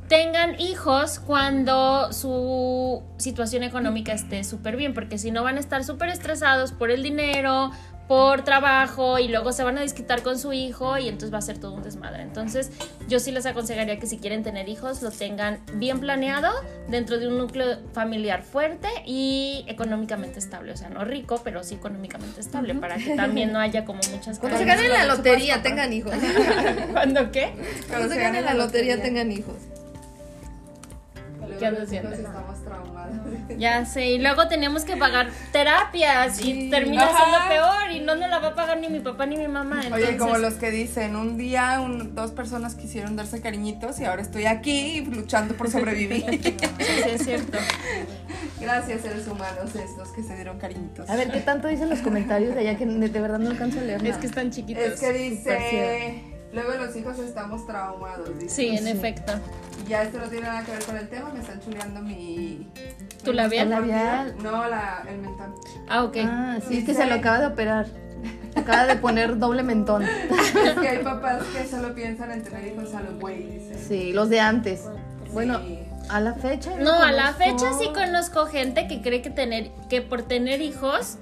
[SPEAKER 1] tengan hijos cuando su situación económica esté súper bien, porque si no van a estar súper estresados por el dinero, por trabajo y luego se van a desquitar con su hijo y entonces va a ser todo un desmadre. Entonces yo sí les aconsejaría que si quieren tener hijos lo tengan bien planeado dentro de un núcleo familiar fuerte y económicamente estable, o sea, no rico, pero sí económicamente estable para que también no haya como muchas
[SPEAKER 3] Cuando se ganen la lotería, tengan hijos.
[SPEAKER 1] ¿Cuándo qué?
[SPEAKER 3] Cuando se ganen la lotería, tengan hijos.
[SPEAKER 1] ¿Qué andas haciendo?
[SPEAKER 2] Estamos traumados.
[SPEAKER 1] Ya sé, y luego tenemos que pagar terapias y termina
[SPEAKER 2] Ajá.
[SPEAKER 1] siendo peor y no nos la va a pagar ni mi papá ni mi mamá. Entonces,
[SPEAKER 2] Oye, como los que dicen, un día un- dos personas quisieron darse cariñitos y ahora estoy aquí luchando por sobrevivir.
[SPEAKER 1] Sí, sí, es cierto.
[SPEAKER 2] Gracias, seres humanos, estos que se dieron cariñitos.
[SPEAKER 3] A ver, ¿qué tanto dicen los comentarios de allá que de verdad no alcanzo a leer
[SPEAKER 1] Es
[SPEAKER 3] nada?
[SPEAKER 1] que están chiquitos.
[SPEAKER 2] Es que dice, luego los hijos estamos traumados. Dice.
[SPEAKER 1] Sí, en efecto.
[SPEAKER 2] Ya esto no tiene nada que ver con el tema, me están chuleando mi...
[SPEAKER 1] ¿Tu labial?
[SPEAKER 3] labial?
[SPEAKER 2] No, la, el mentón.
[SPEAKER 1] Ah, ok.
[SPEAKER 3] Ah, sí, es que se lo acaba de operar. Acaba de poner doble mentón.
[SPEAKER 2] Es que hay papás que solo piensan en tener hijos a los güey, dice.
[SPEAKER 3] Sí, los de antes. Bueno,
[SPEAKER 2] Sí.
[SPEAKER 3] a la fecha.
[SPEAKER 1] No, a la
[SPEAKER 3] conozco-
[SPEAKER 1] fecha sí conozco gente que cree que tener que por tener hijos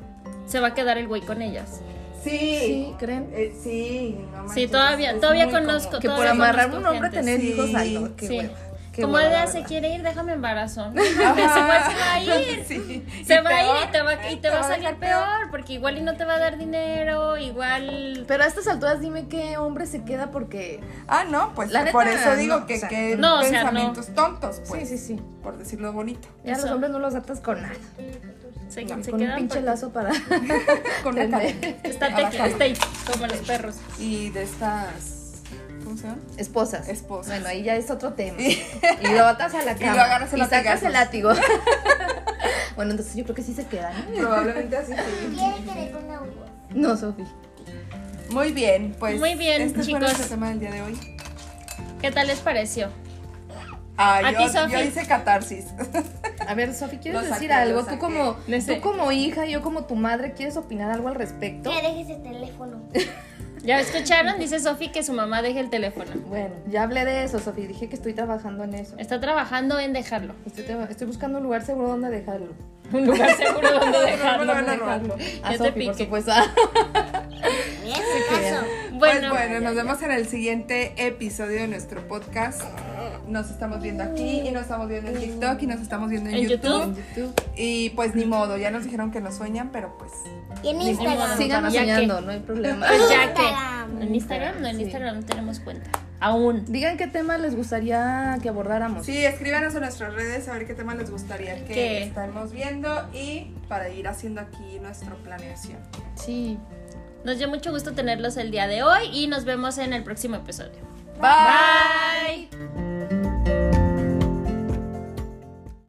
[SPEAKER 1] se va a quedar el güey con ellas.
[SPEAKER 2] Sí.
[SPEAKER 3] Sí, ¿creen?
[SPEAKER 2] Eh, sí, no manches,
[SPEAKER 1] Sí, todavía- todavía conozco-
[SPEAKER 2] común.
[SPEAKER 3] Que por amarrar un hombre
[SPEAKER 1] gente,
[SPEAKER 3] tener
[SPEAKER 2] sí.
[SPEAKER 3] hijos, ay, no, qué
[SPEAKER 1] sí.
[SPEAKER 3] qué
[SPEAKER 1] Como
[SPEAKER 3] hueva,
[SPEAKER 1] de
[SPEAKER 3] la
[SPEAKER 1] "Ah, se quiere ir, déjame embarazo. Se va a ir.
[SPEAKER 2] Sí.
[SPEAKER 1] Se va a ir y te va, y te va a salir peor, porque igual y no te va a dar dinero, igual...
[SPEAKER 3] Pero a estas alturas dime qué hombre se queda porque...
[SPEAKER 2] Ah, no, pues
[SPEAKER 3] La
[SPEAKER 2] por
[SPEAKER 3] neta,
[SPEAKER 2] eso digo
[SPEAKER 3] no,
[SPEAKER 2] que,
[SPEAKER 3] o sea,
[SPEAKER 2] que
[SPEAKER 1] no, o sea,
[SPEAKER 2] pensamientos tontos, pues.
[SPEAKER 3] sí, sí, sí.
[SPEAKER 2] Por decirlo bonito.
[SPEAKER 3] Ya
[SPEAKER 1] Eso.
[SPEAKER 3] los hombres no los atas con nada.
[SPEAKER 1] Se,
[SPEAKER 3] Con
[SPEAKER 1] se
[SPEAKER 3] un
[SPEAKER 1] quedan
[SPEAKER 3] pinche
[SPEAKER 1] por-
[SPEAKER 3] lazo para...
[SPEAKER 2] Con.
[SPEAKER 1] Estate,
[SPEAKER 2] Abajado.
[SPEAKER 1] estate como los perros.
[SPEAKER 2] Y de estas. ¿Cómo se llaman?
[SPEAKER 3] Esposas.
[SPEAKER 2] Esposas.
[SPEAKER 3] Bueno, ahí ya es otro tema. Y lo atas a la
[SPEAKER 2] Y
[SPEAKER 3] cama.
[SPEAKER 2] lo agarras a
[SPEAKER 3] y sacas
[SPEAKER 2] latigazos.
[SPEAKER 3] el látigo. bueno, entonces yo creo que sí se quedan.
[SPEAKER 2] Probablemente así sí.
[SPEAKER 4] ¿Quiere que le ponga?
[SPEAKER 3] No, Sofi.
[SPEAKER 2] Muy bien, pues.
[SPEAKER 1] Muy bien,
[SPEAKER 2] este fue
[SPEAKER 1] chicos.
[SPEAKER 2] nuestro tema del día de hoy.
[SPEAKER 1] ¿Qué tal les pareció?
[SPEAKER 2] Ah,
[SPEAKER 1] ¿A
[SPEAKER 2] yo, yo hice catarsis.
[SPEAKER 3] A ver, Sofi, ¿quieres
[SPEAKER 2] Lo
[SPEAKER 3] decir
[SPEAKER 2] saqué,
[SPEAKER 3] algo? Tú como, tú como hija, yo como tu madre, ¿quieres opinar algo al respecto?
[SPEAKER 4] Que dejes el teléfono.
[SPEAKER 1] Ya escucharon, dice Sofi que su mamá deje el teléfono.
[SPEAKER 3] Bueno, ya hablé de eso, Sofía. Dije que estoy trabajando en eso.
[SPEAKER 1] Está trabajando en dejarlo.
[SPEAKER 3] Estoy, buscando un lugar seguro donde dejarlo.
[SPEAKER 1] Un lugar seguro donde dejarlo.
[SPEAKER 2] No, no, no, no.
[SPEAKER 3] A
[SPEAKER 1] Ya te
[SPEAKER 3] Sofi, por supuesto.
[SPEAKER 4] Bien.
[SPEAKER 2] Bueno, pues bueno, nos vemos en el siguiente episodio de nuestro podcast. Nos estamos viendo aquí y nos estamos viendo en TikTok y nos estamos viendo en,
[SPEAKER 1] ¿En
[SPEAKER 2] YouTube.
[SPEAKER 1] YouTube?
[SPEAKER 2] Y pues ni modo, ya nos dijeron que nos sueñan, pero pues
[SPEAKER 4] Y en
[SPEAKER 1] modo.
[SPEAKER 4] Instagram.
[SPEAKER 3] Síganos
[SPEAKER 1] Ya que-
[SPEAKER 3] soñando, no hay problema.
[SPEAKER 1] pues ya que. En Instagram, no, en
[SPEAKER 3] Sí.
[SPEAKER 1] Instagram no tenemos cuenta. Aún.
[SPEAKER 3] Digan qué tema les gustaría que abordáramos.
[SPEAKER 2] sí, escríbanos en nuestras redes a ver qué tema les gustaría que
[SPEAKER 1] ¿Qué?
[SPEAKER 2] estemos viendo y para ir haciendo aquí nuestra planeación.
[SPEAKER 3] Sí.
[SPEAKER 1] Nos dio mucho gusto tenerlos el día de hoy y nos vemos en el próximo episodio.
[SPEAKER 2] Bye.
[SPEAKER 1] Bye.